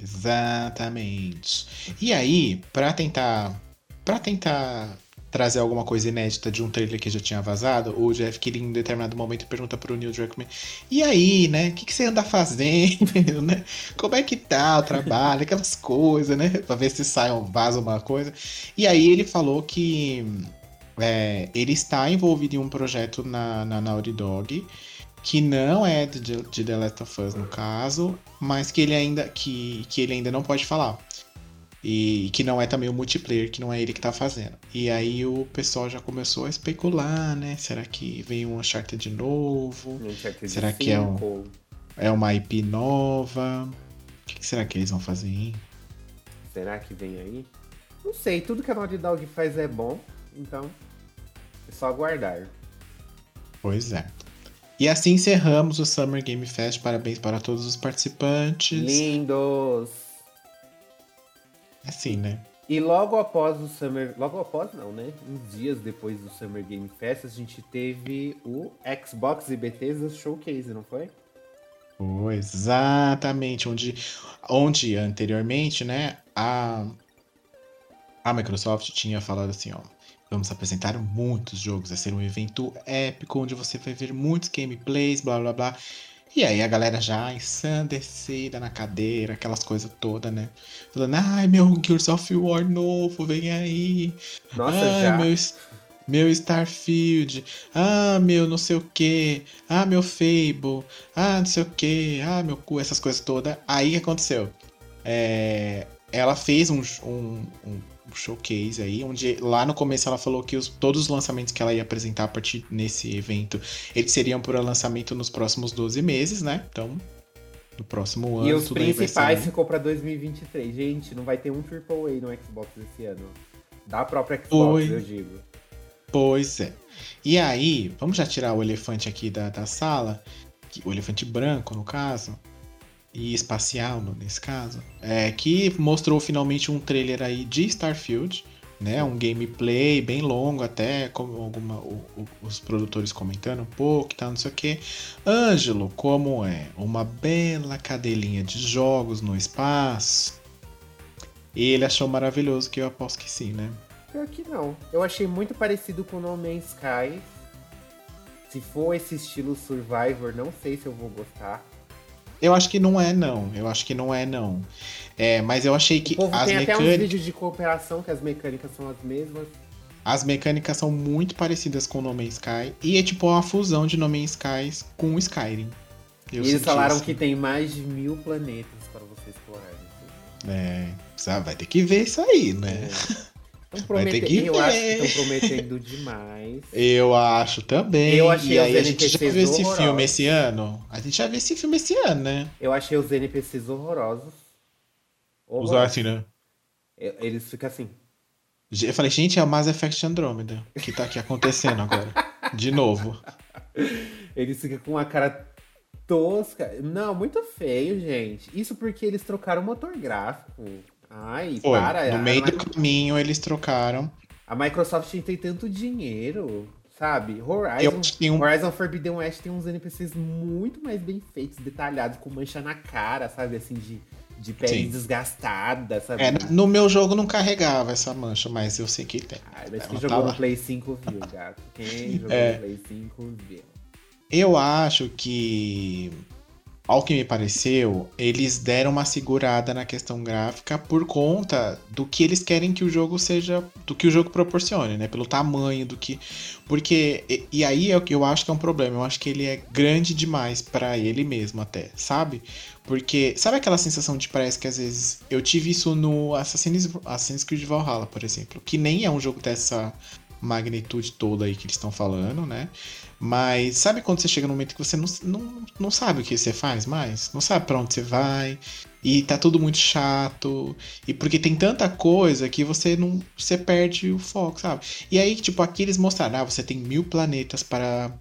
Exatamente. E aí, para tentar para tentar trazer alguma coisa inédita de um trailer que já tinha vazado, o Jeff Keighley em determinado momento pergunta pro Neil Druckmann, e aí, né, o que, que, você anda fazendo, né, como é que tá o trabalho, aquelas coisas, né, pra ver se sai um vaso, uma coisa. E aí ele falou que é, ele está envolvido em um projeto na, na Naughty Dog que não é de, de The Last of Us no caso, mas que ele ainda que, que ele ainda não pode falar. E que não é também o multiplayer, que não é ele que tá fazendo. E aí o pessoal já começou a especular, né? Será que vem um Uncharted de novo? Uncharted será que é, um, é uma IP nova? O que será que eles vão fazer, hein? Será que vem aí? Não sei, tudo que a Naughty Dog faz é bom, então só aguardar. Pois é. E assim encerramos o Summer Game Fest. Parabéns para todos os participantes. Lindos! Assim, né? E logo após o Summer. Logo após, não, né? Uns dias depois do Summer Game Fest, a gente teve o Xbox e Bethesda Showcase, não foi? Pois, exatamente. Onde, onde anteriormente, né, a, a Microsoft tinha falado assim, ó. Vamos apresentar muitos jogos, vai ser um evento épico onde você vai ver muitos gameplays, blá blá blá. E aí a galera já ensandecida na cadeira, aquelas coisas todas, né? Falando, ai meu Gears of War novo, vem aí. Nossa, ai, já. meu, meu Starfield. Ah, meu não sei o que. Ah, meu Fable. Ah, não sei o que. Ah, meu cu, essas coisas todas. Aí o que aconteceu? É, ela fez um, um, um showcase aí, onde lá no começo ela falou que os, todos os lançamentos que ela ia apresentar a partir nesse evento, eles seriam para lançamento nos próximos 12 meses, né? Então, no próximo ano. E os principais ficou pra 2023. Gente, não vai ter um AAA no Xbox esse ano. Da própria Xbox, eu digo. Pois é. E aí, vamos já tirar o elefante aqui da, da sala, o elefante branco, no caso, e espacial, nesse caso, é que mostrou finalmente um trailer aí de Starfield, né? Um gameplay bem longo até, com alguma, o- o- os produtores comentando um pouco tal, não sei o que. Ângelo, como é uma bela cadelinha de jogos no espaço, ele achou maravilhoso, que eu aposto que sim, né? Pior que não. Eu achei muito parecido com No Man's Sky. Se for esse estilo Survivor, não sei se eu vou gostar. Eu acho que não é, não. Eu acho que não é, não. É, mas eu achei que O povo as, tem até uns vídeos de cooperação que as mecânicas são as mesmas. as mecânicas são muito parecidas com No Man's Sky. E é tipo uma fusão de No Man's Sky com o Skyrim. Eu e eles falaram isso. que tem mais de mil planetas para você explorar. É, precisa- vai ter que ver isso aí, né? Vai ter que eu acho que estão prometendo demais. Eu acho também. Eu achei e aí os a gente já viu esse filme esse ano? A gente já viu esse filme esse ano, né? Eu achei os NPCs horrorosos. Os Horrorosos. assim, né? Eles ficam assim. Eu falei, gente, é o Mass Effect Andromeda que tá aqui acontecendo agora. De novo. Eles ficam com uma cara tosca. Não, muito feio, gente. Isso porque eles trocaram o motor gráfico. Ai, Foi. para. no meio do caminho eles trocaram. a Microsoft tem tanto dinheiro, sabe? Horizon, um Horizon Forbidden West tem uns NPCs muito mais bem feitos, detalhados, com mancha na cara, sabe? Assim, de, de pele Sim. desgastada, sabe? É, no meu jogo não carregava essa mancha, mas eu sei que tem. Ai, mas Ela quem tá jogou lá. no Play 5 viu, gato. Quem jogou É. no Play 5 viu. Eu acho que, ao que me pareceu, eles deram uma segurada na questão gráfica por conta do que eles querem que o jogo seja, do que o jogo proporcione, né? Pelo tamanho do que, porque e, e aí é o que eu acho que é um problema. Eu acho que ele é grande demais pra ele mesmo até, sabe? Porque sabe aquela sensação de parece que às vezes eu tive isso no Assassin's, Assassin's Creed Valhalla, por exemplo, que nem é um jogo dessa magnitude toda aí que eles estão falando, né? Mas sabe quando você chega num momento que você não, não, não sabe o que você faz mais? Não sabe pra onde você vai. E tá tudo muito chato. E porque tem tanta coisa que você não. Você perde o foco, sabe? E aí, tipo, aqui eles mostraram, ah, você tem mil planetas para,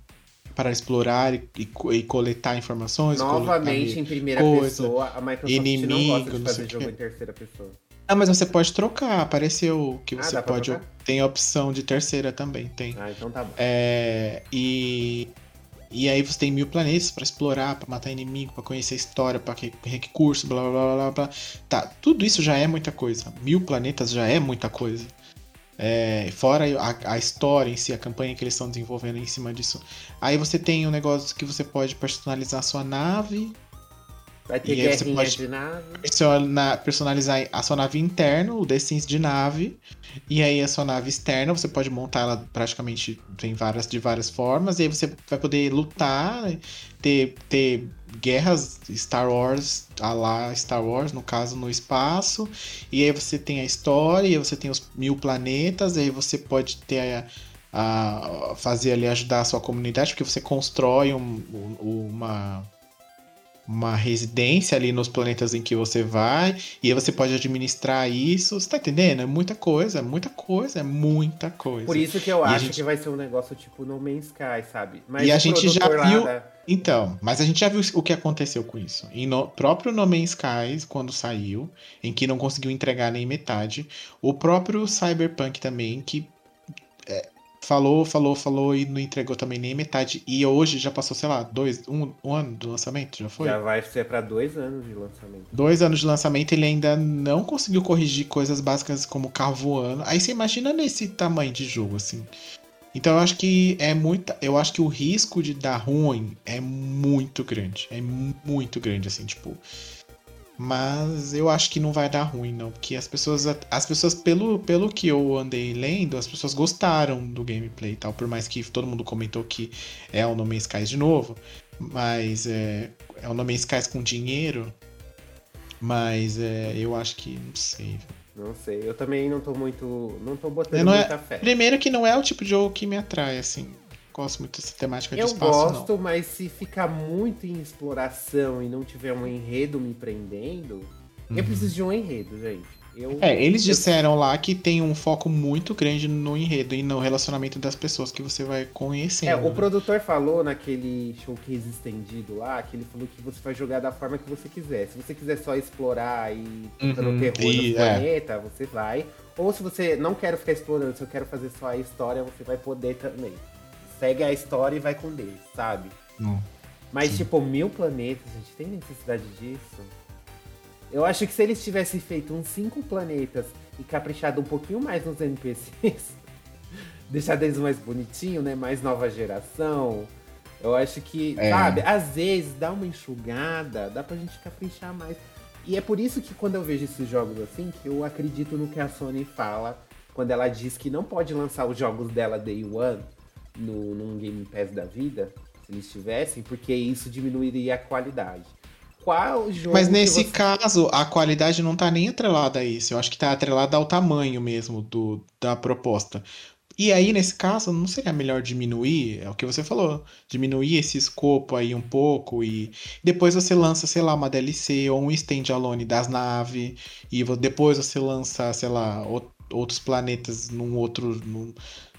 para explorar e, e co- e coletar informações. Novamente, coletar- em primeira coisa, pessoa, a Microsoft não inimigo, gosta de não fazer jogo quê. em terceira pessoa. Ah, mas você pode trocar. Apareceu que Ah, você pra pode. Tem a opção de terceira também, tem. Ah, então tá bom. É, e, e aí você tem mil planetas pra explorar, pra matar inimigo, pra conhecer a história, pra que- recurso, blá blá blá blá blá. Tá, tudo isso já é muita coisa. Mil planetas já é muita coisa. É, fora a, a história em si, a campanha que eles estão desenvolvendo em cima disso. Aí você tem um negócio que você pode personalizar a sua nave, Vai ter e você pode- de nave. persona- personalizar a sua nave interna, o The Sims de nave, e aí a sua nave externa, você pode montar ela praticamente em várias, de várias formas, e aí você vai poder lutar, ter, ter guerras Star Wars, a lá Star Wars, no caso, no espaço, e aí você tem a história, e aí você tem os mil planetas, e aí você pode ter a, a- fazer ali, ajudar a sua comunidade, porque você constrói um- um- uma uma residência ali nos planetas em que você vai, e aí você pode administrar isso. Você tá entendendo? É muita coisa, muita coisa, é muita coisa. Por isso que eu E acho gente- que vai ser um negócio tipo No Man's Sky, sabe? Mas E a gente já viu- da- Então, mas a gente já viu o que aconteceu com isso. Em no próprio No Man's Skies, quando saiu, em que não conseguiu entregar nem metade. O próprio Cyberpunk também, que é, falou, falou, falou e não entregou também nem metade. E hoje já passou, sei lá, dois, um, um ano do lançamento, já foi? Já vai ser para dois anos de lançamento. Dois anos de lançamento, ele ainda não conseguiu corrigir coisas básicas como carro voando. Aí você imagina nesse tamanho de jogo, assim. Então eu acho que é muito. Eu acho que o risco de dar ruim é muito grande. É muito grande, assim, tipo. Mas eu acho que não vai dar ruim, não. Porque as pessoas, as pessoas pelo, pelo que eu andei lendo, as pessoas gostaram do gameplay e tal. Por mais que todo mundo comentou que é o No Man's Skies de novo. Mas é, é o No Man's Skies com dinheiro. Mas é, eu acho que não sei. Não sei. Eu também não tô muito. Não tô botando não é muita é, fé. Primeiro que não é o tipo de jogo que me atrai, assim gosto muito dessa temática de eu espaço. Eu gosto, não. mas se ficar muito em exploração e não tiver um enredo me prendendo, uhum. eu preciso de um enredo, gente. Eu, é, eles disseram lá que tem um foco muito grande no enredo e no relacionamento das pessoas que você vai conhecendo. É, o né? produtor falou naquele showcase estendido lá, que ele falou que você vai jogar da forma que você quiser. Se você quiser só explorar e uhum, terror e, no é. planeta, você vai. Ou se você não quer ficar explorando, se eu quero fazer só a história, você vai poder também segue a história e vai com Deus, sabe? Não. Mas, Sim. tipo, mil planetas, a gente tem necessidade disso? Eu acho que se eles tivessem feito uns cinco planetas e caprichado um pouquinho mais nos NPCs, deixado eles mais bonitinhos, né? Mais nova geração. Eu acho que, é. sabe, às vezes dá uma enxugada, dá pra gente caprichar mais. E é por isso que quando eu vejo esses jogos assim, que eu acredito no que a Sony fala quando ela diz que não pode lançar os jogos dela day one no, num Game Pass da vida, se eles tivessem, porque isso diminuiria a qualidade. Qual jogo Mas nesse você... caso, a qualidade não tá nem atrelada a isso. Eu acho que tá atrelada ao tamanho mesmo do, da proposta. E aí, nesse caso, não seria melhor diminuir? É o que você falou. Diminuir esse escopo aí um pouco e depois você lança, sei lá, uma DLC ou um standalone das naves. E depois você lança, sei lá, outros planetas num outro. Num,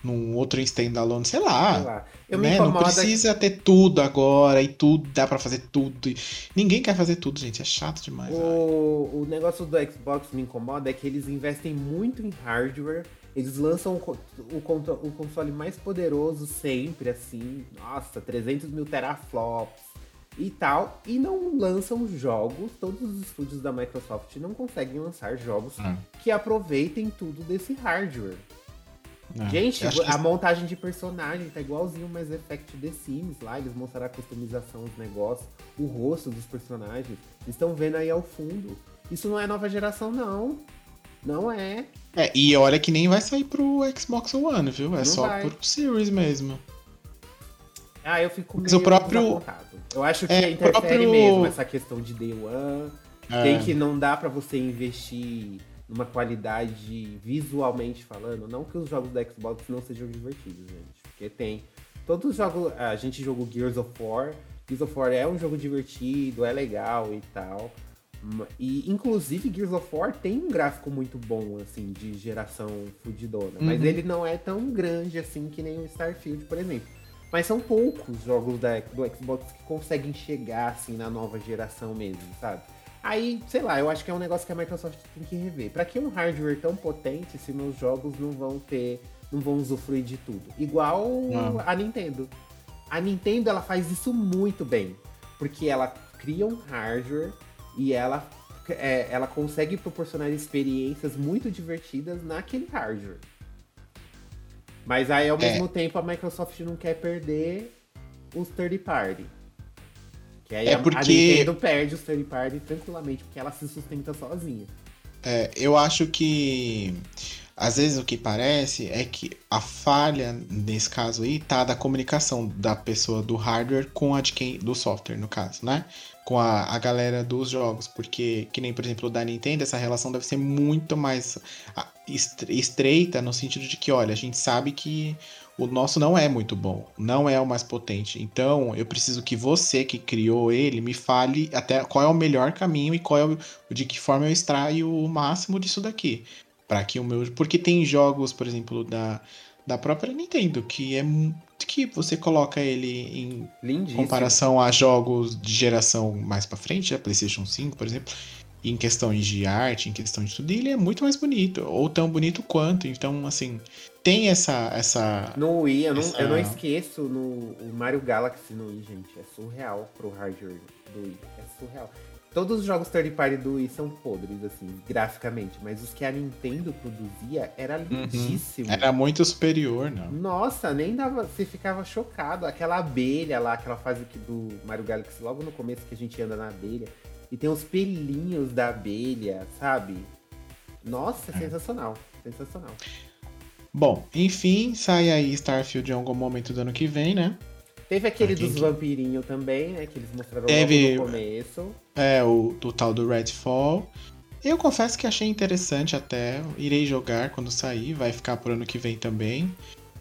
num outro standalone, sei lá. Sei lá. Eu né? Não precisa que... ter tudo agora e tudo, dá para fazer tudo. Ninguém quer fazer tudo, gente. É chato demais. O, o negócio do Xbox me incomoda é que eles investem muito em hardware. Eles lançam o, o, o console mais poderoso sempre, assim. Nossa, 300 mil teraflops e tal. E não lançam jogos. Todos os estúdios da Microsoft não conseguem lançar jogos hum. que aproveitem tudo desse hardware. É, Gente, a que... montagem de personagem tá igualzinho o Mass Effect The Sims lá. Eles mostraram a customização dos negócios, o rosto dos personagens. Vocês estão vendo aí ao fundo. Isso não é nova geração, não. Não é. É, e olha que nem vai sair pro Xbox One, viu? É não só vai. pro Series mesmo. Ah, eu fico Mas o próprio Eu acho que é, interfere próprio... mesmo essa questão de Day One. É. Tem que não dá para você investir numa qualidade visualmente falando. Não que os jogos da Xbox não sejam divertidos, gente. Porque tem. Todos os jogos. A gente jogou Gears of War. Gears of War é um jogo divertido, é legal e tal. E inclusive Gears of War tem um gráfico muito bom, assim, de geração fudidona. Uhum. Mas ele não é tão grande assim que nem o Starfield, por exemplo. Mas são poucos jogos da, do Xbox que conseguem chegar assim na nova geração mesmo, sabe? Aí, sei lá, eu acho que é um negócio que a Microsoft tem que rever. Para que um hardware tão potente se meus jogos não vão ter, não vão usufruir de tudo? Igual não. a Nintendo. A Nintendo ela faz isso muito bem, porque ela cria um hardware e ela é, ela consegue proporcionar experiências muito divertidas naquele hardware. Mas aí, ao é. mesmo tempo, a Microsoft não quer perder os third party. Que aí é a, porque... a Nintendo perde o third party tranquilamente, porque ela se sustenta sozinha. É, eu acho que às vezes o que parece é que a falha nesse caso aí tá da comunicação da pessoa do hardware com a de quem do software no caso, né? Com a, a galera dos jogos, porque que nem por exemplo da Nintendo essa relação deve ser muito mais estreita no sentido de que olha a gente sabe que o nosso não é muito bom, não é o mais potente. Então, eu preciso que você que criou ele me fale até qual é o melhor caminho e qual é o, de que forma eu extraio o máximo disso daqui. Para que o meu, porque tem jogos, por exemplo, da da própria Nintendo, que é que você coloca ele em Lindíssimo. comparação a jogos de geração mais para frente, a PlayStation 5, por exemplo, em questões de arte, em questão de tudo, ele é muito mais bonito, ou tão bonito quanto. Então, assim, tem essa. essa no Wii, eu não, essa... eu não esqueço no o Mario Galaxy no Wii, gente. É surreal pro hardware do Wii. É surreal. Todos os jogos third party do Wii são podres, assim, graficamente, mas os que a Nintendo produzia era Uhum. lindíssimo. Era muito superior, não. Nossa, nem dava. Você ficava chocado. Aquela abelha lá, aquela fase do Mario Galaxy, logo no começo que a gente anda na abelha. E tem os pelinhos da abelha, sabe? Nossa, É. sensacional. Sensacional. Bom, enfim, sai aí Starfield em algum momento do ano que vem, né? Teve aquele dos que- vampirinhos também, né? Que eles mostraram Teve- no começo. É, o do tal do Redfall. Eu confesso que achei interessante até. Irei jogar quando sair, vai ficar por ano que vem também.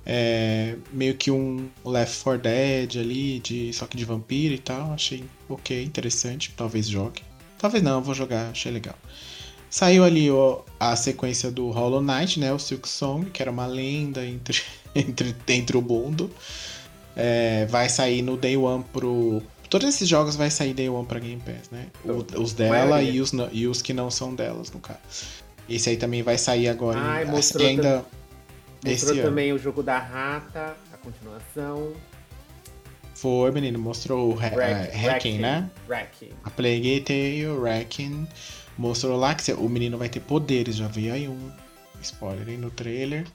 É meio que um Left 4 Dead ali, de, só que de vampiro e tal. Achei ok, interessante. Talvez jogue. Talvez não, eu vou jogar, achei legal. Saiu ali ó, a sequência do Hollow Knight, né? O Silk Song, que era uma lenda entre, entre, entre o mundo. É, vai sair no Day One pro. Todos esses jogos vai sair Day One pra Game Pass, né? O- os dela e os, e os que não são delas, no caso. Esse aí também vai sair agora. Ai, mostrou ainda. Mostrou Esse ano. também o jogo da rata, a continuação. Foi, menino, mostrou o Ha- Wreck- eh, Hacking, né? A Plague Tale, Wrecking. Mostrou lá que o menino vai ter poderes, já veio aí um spoiler aí no trailer.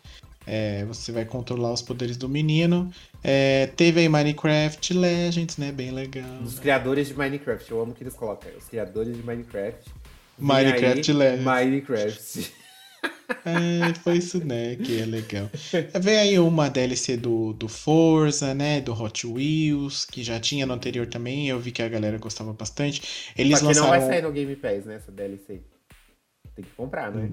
É, você vai controlar os poderes do menino. É, teve aí Minecraft Legends, né? Bem legal. Né? criadores de Minecraft. Eu amo que eles colocam. Os criadores de Minecraft. Minecraft aí, Legends. Minecraft. É, foi isso, né? Que é legal. Vem aí uma DLC do, do Forza, né? Do Hot Wheels, que já tinha no anterior também. Eu vi que a galera gostava bastante. Eles Só que não vai sair no Game Pass, né? Essa DLC. Tem que comprar, né?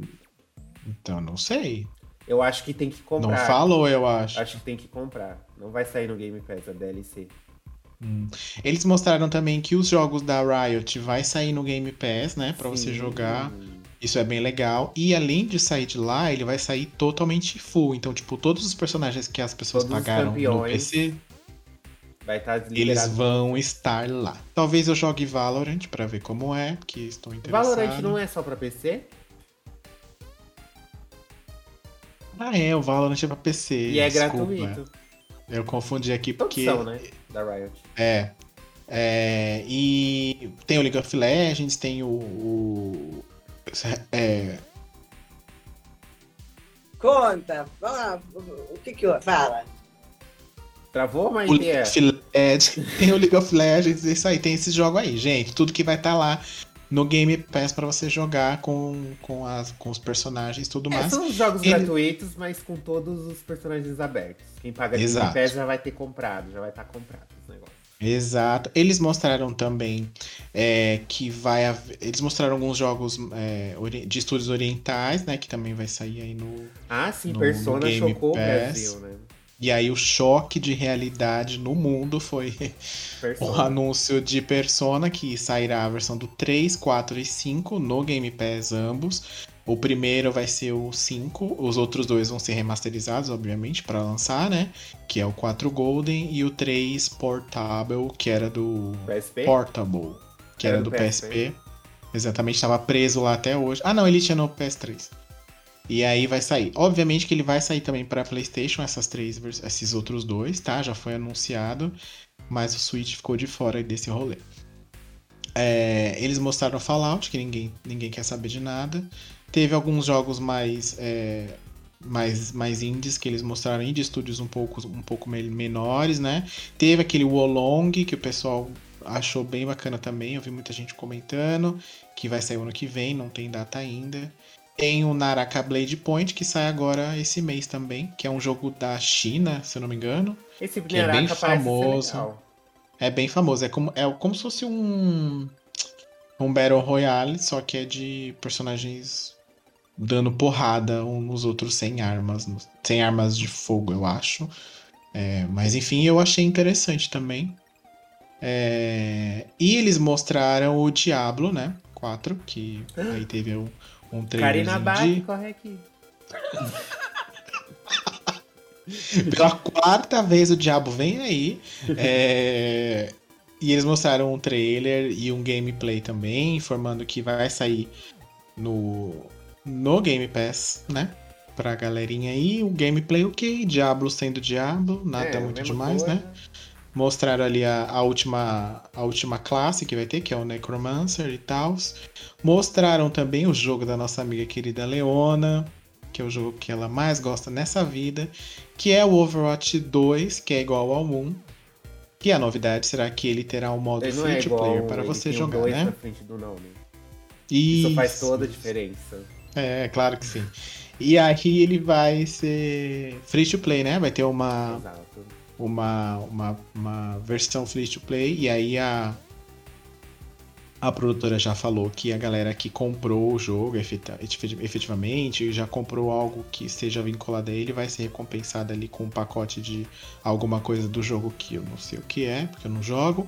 Então, não sei. Eu acho que tem que Não comprar. falou, eu acho. Acho que tem que comprar. Não vai sair no Game Pass a DLC. Eles mostraram também que os jogos da Riot vai sair no Game Pass, né? Pra você Sim. jogar. Isso é bem legal. E além de sair de lá, ele vai sair totalmente full. Então, tipo, todos os personagens que as pessoas Todos os pagaram no PC, Vai estar eles liberado. vão estar lá. Talvez eu jogue Valorant pra ver como é, porque estou interessado. Valorant não é só pra PC? Ah, é, o Valorant é pra PC. E é desculpa. gratuito. Eu confundi aqui Todos porque. são, né? Da Riot. É. É, e tem o League of Legends, tem o. o é, Conta, fala, o que que eu... Fala. Travou, mas o é. League of Legends, tem o League of Legends, isso aí, tem esse jogo aí, gente. Tudo que vai estar lá no Game Pass pra você jogar com, com, as, com os personagens e tudo É, mais. são os jogos ele- gratuitos, mas com todos os personagens abertos. Quem paga Game Exato. Pass já vai ter comprado, já vai estar comprado esse negócio. Exato. Eles mostraram também é, que vai haver. Eles mostraram alguns jogos é, de estúdios orientais, né? Que também vai sair aí no. Ah, sim, No- Persona no Game chocou Pass. o Brasil, né? E aí o choque de realidade no mundo foi o Persona. anúncio de Persona, que sairá a versão do 3, 4 e 5 no Game Pass ambos. O primeiro vai ser o 5, os outros dois vão ser remasterizados, obviamente, para lançar, né? Que é o 4 Golden e o 3 Portable, que era do PSP? Portable, que era, do PSP. Exatamente, estava preso lá até hoje. Ah, não, ele tinha no PS3. E aí vai sair. Obviamente que ele vai sair também para PlayStation, essas três, esses outros dois, tá? Já foi anunciado, mas o Switch ficou de fora desse rolê. É, eles mostraram Fallout, que ninguém, ninguém quer saber de nada. Teve alguns jogos mais é, mais, mais indies que eles mostraram indie estúdios um pouco, um pouco me- menores, né? Teve aquele Wolong que o pessoal achou bem bacana também, eu vi muita gente comentando, que vai sair ano que vem, não tem data ainda. Tem o Naraka Blade Point, que sai agora esse mês também, que é um jogo da China, se eu não me engano. Esse que é bem Naraka parece ser famoso. É bem famoso, é como, é como se fosse um, um Battle Royale, só que é de personagens dando porrada uns nos outros sem armas, sem armas de fogo, eu acho. É, mas enfim, eu achei interessante também. É, e eles mostraram o Diablo, né? 4, que aí teve um, um Karina Bach, de... corre aqui. Pela quarta vez o diabo vem aí. É, E eles mostraram um trailer e um gameplay também, informando que vai sair no, no Game Pass, né? Pra galerinha aí. O gameplay ok, Diablo sendo Diablo, nada É, muito demais, coisa. né? Mostraram ali a, a última, a última classe que vai ter, que é o Necromancer e tal. Mostraram também o jogo da nossa amiga querida Leona, que é o jogo que ela mais gosta nessa vida, que é o Overwatch 2, que é igual ao 1. E a novidade será que ele terá um modo não free é to player para você um jogar, dois né? nome. Isso, faz toda a diferença. É, claro que sim. E aí ele vai ser free to play, né? Vai ter uma, Exato. Uma, uma, uma versão free to play. E aí a, a produtora já falou que a galera que comprou o jogo efetivamente, já comprou algo que esteja vinculado a ele, vai ser recompensado ali com um pacote de alguma coisa do jogo que eu não sei o que é, porque eu não jogo.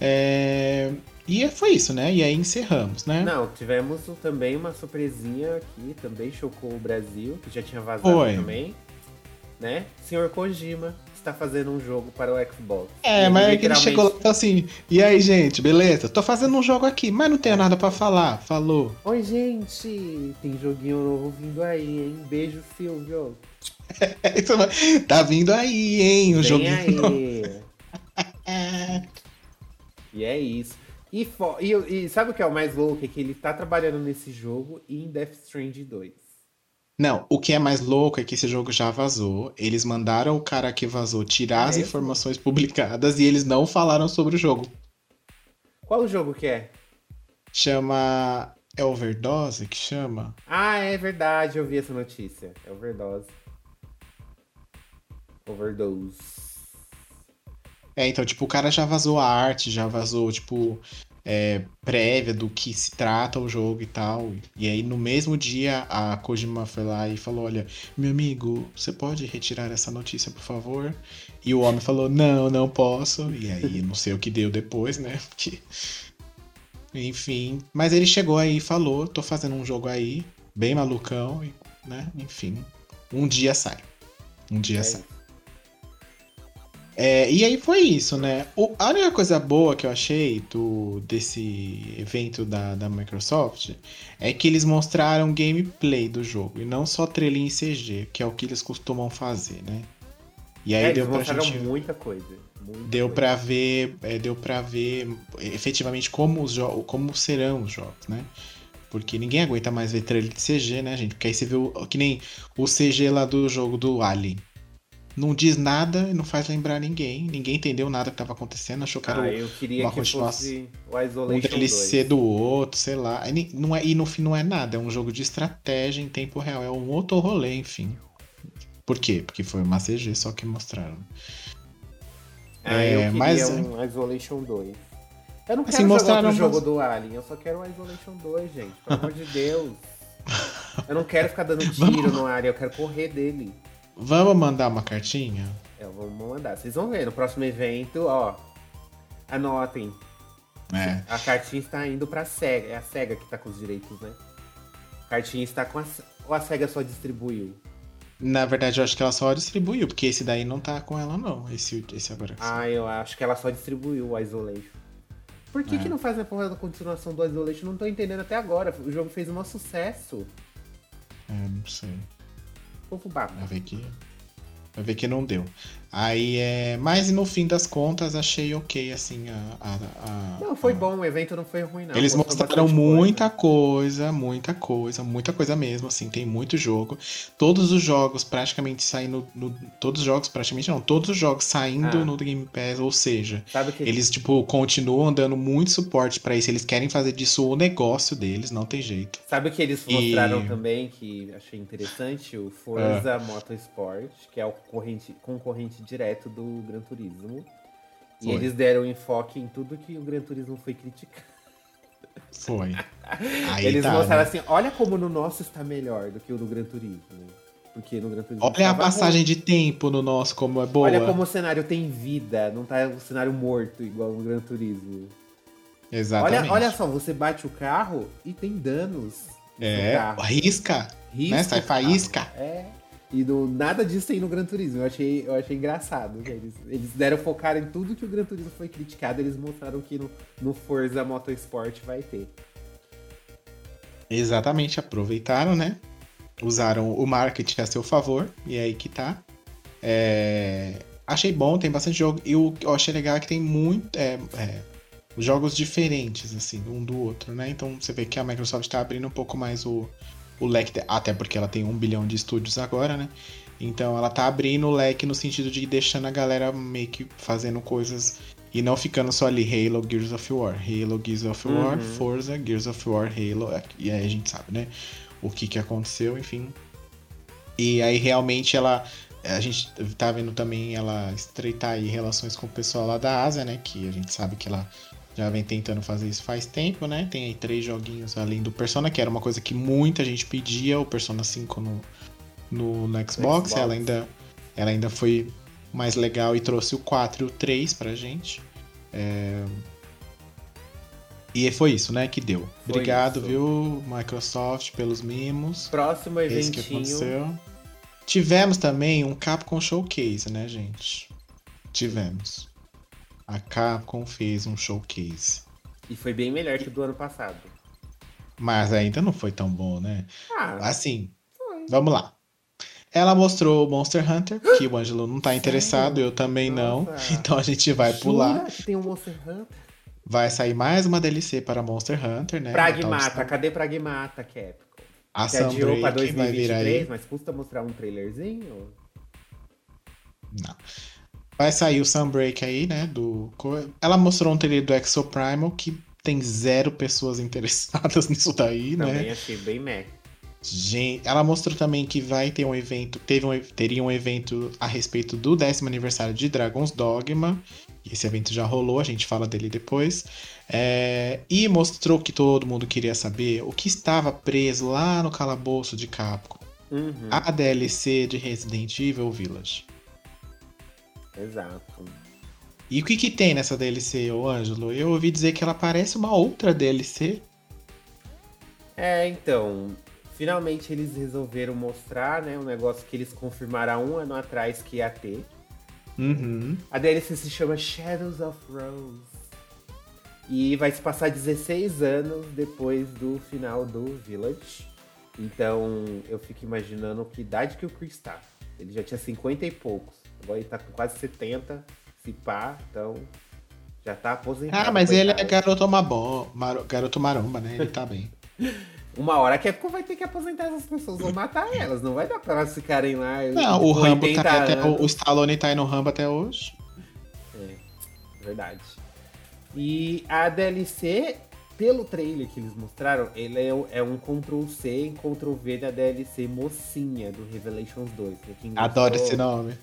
É, E foi isso, né? E aí encerramos, né? Não, tivemos também uma surpresinha aqui, também chocou o Brasil, que já tinha vazado também. Né? Senhor Kojima está fazendo um jogo para o Xbox. É, mas é que ele literalmente- chegou lá e falou assim: e aí, gente, beleza? Tô fazendo um jogo aqui, mas não tenho nada pra falar. Falou. Oi, gente! Tem joguinho novo vindo aí, hein? Beijo, Silvio. Tá vindo aí, hein? O aí! e é isso. E, e, e sabe o que é o mais louco? É que ele tá trabalhando nesse jogo e em Death Stranding 2. Não, o que é mais louco é que esse jogo já vazou. Eles mandaram o cara que vazou tirar É as mesmo? informações publicadas e eles não falaram sobre o jogo. Qual o jogo que é? Chama. É Overdose que chama? Ah, é verdade, eu vi essa notícia. É overdose. Overdose. É, então, tipo, o cara já vazou a arte, já vazou, tipo, é, prévia do que se trata o jogo e tal. E aí, no mesmo dia, a Kojima foi lá e falou: Olha, meu amigo, você pode retirar essa notícia, por favor? E o homem falou: Não, não posso. E aí, não sei o que deu depois, né? Porque... Enfim. Mas ele chegou aí e falou: Tô fazendo um jogo aí, bem malucão, né? Enfim. Um dia sai. Um dia É sai. É, e aí foi isso, né? O- a única coisa boa que eu achei do, desse evento da, da Microsoft é que eles mostraram gameplay do jogo e não só trailer em CG, que é o que eles costumam fazer, né? E aí É, deu eles pra mostraram gente. muita coisa. muita Deu pra ver, é, deu para ver efetivamente como os jogos, como serão os jogos, né? Porque ninguém aguenta mais ver trailer de CG, né, gente? Porque aí você vê o, que nem o CG lá do jogo do Alien. Não diz nada, não faz lembrar ninguém. Ninguém entendeu nada que tava acontecendo, achou que era Ah, eu queria uma que fosse o um Isolation DLC 2. do outro, sei lá. Nem- não é, e no fim não é nada, é um jogo de estratégia em tempo real, é um outro rolê, enfim. Por quê? Porque foi uma CG só que mostraram. Ah, eu É, queria mas- um Isolation 2. Eu não Assim, quero jogar mostraram outro jogo do Alien, eu só quero o Isolation 2, gente. Pelo amor de Deus. Eu não quero ficar dando tiro no Alien, eu quero correr dele. Vamos mandar uma cartinha? É, vamos mandar. Vocês vão ver no próximo evento, ó. Anotem. É. A cartinha está indo pra SEGA. É a SEGA que tá com os direitos, né? A cartinha está com a. Ou a SEGA só distribuiu? Na verdade, eu acho que ela só distribuiu, porque esse daí não tá com ela, não. Esse, esse agora. Ah, eu acho que ela só distribuiu o Isolation. Por que, É. que não faz a porra da continuação do Isolation? Não tô entendendo até agora. O jogo fez um maior sucesso. É, não sei. Povo babaca. Vai ver que. Vai ver que não deu. Aí é. Mas no fim das contas, achei ok, assim, a. a- a- Não, foi a- bom, o evento não foi ruim, não. Eles mostraram muita coisa, muita coisa, muita coisa mesmo, assim, tem muito jogo. Todos os jogos praticamente saindo. No, todos os jogos, praticamente não, todos os jogos saindo Ah. no Game Pass, ou seja, que eles, tipo, continuam dando muito suporte pra isso. Eles querem fazer disso o negócio deles, não tem jeito. Sabe o que eles E- mostraram também, que achei interessante? O Forza Ah. Motorsport, que é o concorrente, concorrente direto do Gran Turismo. E Foi. eles deram enfoque em tudo que o Gran Turismo foi criticado. Foi. Aí eles tá, mostraram né? assim, olha como no nosso está melhor do que o do Gran Turismo. Porque no Gran Turismo Olha a passagem de tempo no nosso, como é boa. ruim. Olha como o cenário tem vida, não tá o cenário morto igual no Gran Turismo. Exatamente. Olha, olha só, você bate o carro e tem danos no É, risca, Risca né? Sai faísca. É. E no, nada disso tem no Gran Turismo. Eu achei, eu achei engraçado. Eles, eles deram focar em tudo que o Gran Turismo foi criticado. Eles mostraram que no, no Forza Motorsport vai ter. Exatamente, aproveitaram, né? Usaram o marketing a seu favor. E é aí que tá. É... Achei bom, tem bastante jogo. E o que eu achei legal é que tem muito. É, é, jogos diferentes, assim, um do outro, né? Então você vê que a Microsoft tá abrindo um pouco mais o, o leque, até porque ela tem um bilhão de estúdios agora, né? Então ela tá abrindo o leque no sentido de deixando a galera meio que fazendo coisas e não ficando só ali Halo, Gears of War, Halo, Gears of War, Uhum. Forza, Gears of War, Halo, e aí a gente sabe, né? O que que aconteceu, enfim. E aí realmente ela a gente tá vendo também ela estreitar aí relações com o pessoal lá da Ásia, né? Que a gente sabe que ela já vem tentando fazer isso faz tempo, né? Tem aí três joguinhos além do Persona, que era uma coisa que muita gente pedia, o Persona 5 no, no, no Xbox. Xbox. Ela, ainda, ela ainda foi mais legal e trouxe o 4 e o 3 pra gente. É, E foi isso, né, que deu. Foi Obrigado, isso. viu, Microsoft, pelos mimos. Próximo Esse que eventinho. aconteceu. Tivemos também um Capcom Showcase, né, gente? Tivemos. A Capcom fez um showcase. E foi bem melhor que o do ano passado. Mas ainda não foi tão bom, né? Ah, Assim, foi. vamos lá. Ela mostrou o Monster Hunter, que o Ângelo não tá interessado, eu também não. Nossa. Então a gente vai Jura pular. que tem um Monster Hunter? Vai sair mais uma DLC para Monster Hunter, né? Pragmata, Então, cadê Pragmata, Capcom? A Que adiou pra Sunbreak vai vir 2023, aí. mas custa mostrar um trailerzinho? Não. Vai sair o Sunbreak aí, né? Do... Ela mostrou um trailer do Exoprimal que tem zero pessoas interessadas nisso daí, né? Também achei bem meh. Gente, ela mostrou também que vai ter um evento, teve um, teria um evento a respeito do décimo aniversário de Dragon's Dogma. Esse evento já rolou, a gente fala dele depois. É, e mostrou que todo mundo queria saber o que estava preso lá no calabouço de Capcom. Uhum, A DLC de Resident Evil Village. Exato. E o que que tem nessa DLC, ô Ângelo? Eu ouvi dizer que ela parece uma outra DLC. É, então, finalmente eles resolveram mostrar, né, um negócio que eles confirmaram há um ano atrás que ia ter. Uhum. A DLC se chama Shadows of Rose. E vai se passar 16 anos depois do final do Village. Então eu fico imaginando que idade que o Chris tá. Ele já tinha 50 e poucos. Agora ele tá com quase 70, se pá, então já tá aposentado. Ah, mas ele é garoto, mabó, maro- garoto maromba, né? Ele tá bem. Uma hora a Capcom vai ter que aposentar essas pessoas, vão matar elas. Não vai dar pra elas ficarem lá. Não, o Rambo 80 tá até, anos. o Stallone tá aí no Rambo até hoje. É, verdade. E a DLC, pelo trailer que eles mostraram, ele é, um- é um Ctrl-C e Ctrl-V da DLC Mocinha do Revelations 2. né? Quem gostou- Adoro esse nome.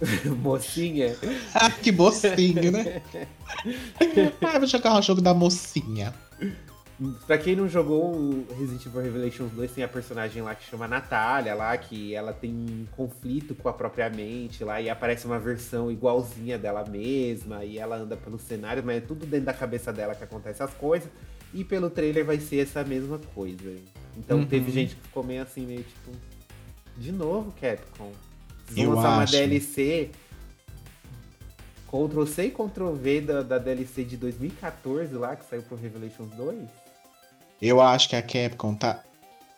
Mocinha. Ah, que mocinho, né? ah, vou jogar o jogo da mocinha. Pra quem não jogou o Resident Evil Revelations 2, tem a personagem lá que chama Natália, lá, que ela tem um conflito com a própria mente lá, e aparece uma versão igualzinha dela mesma, e ela anda pelo cenário, mas é tudo dentro da cabeça dela que acontece as coisas, e pelo trailer vai ser essa mesma coisa. Então Uhum. teve gente que ficou meio assim, meio tipo, de novo, Capcom. Vocês vão lançar uma acho. DLC Ctrl C e Ctrl V da, da DLC de 2014 lá, que saiu pro Revelations 2? Eu acho que a Capcom tá,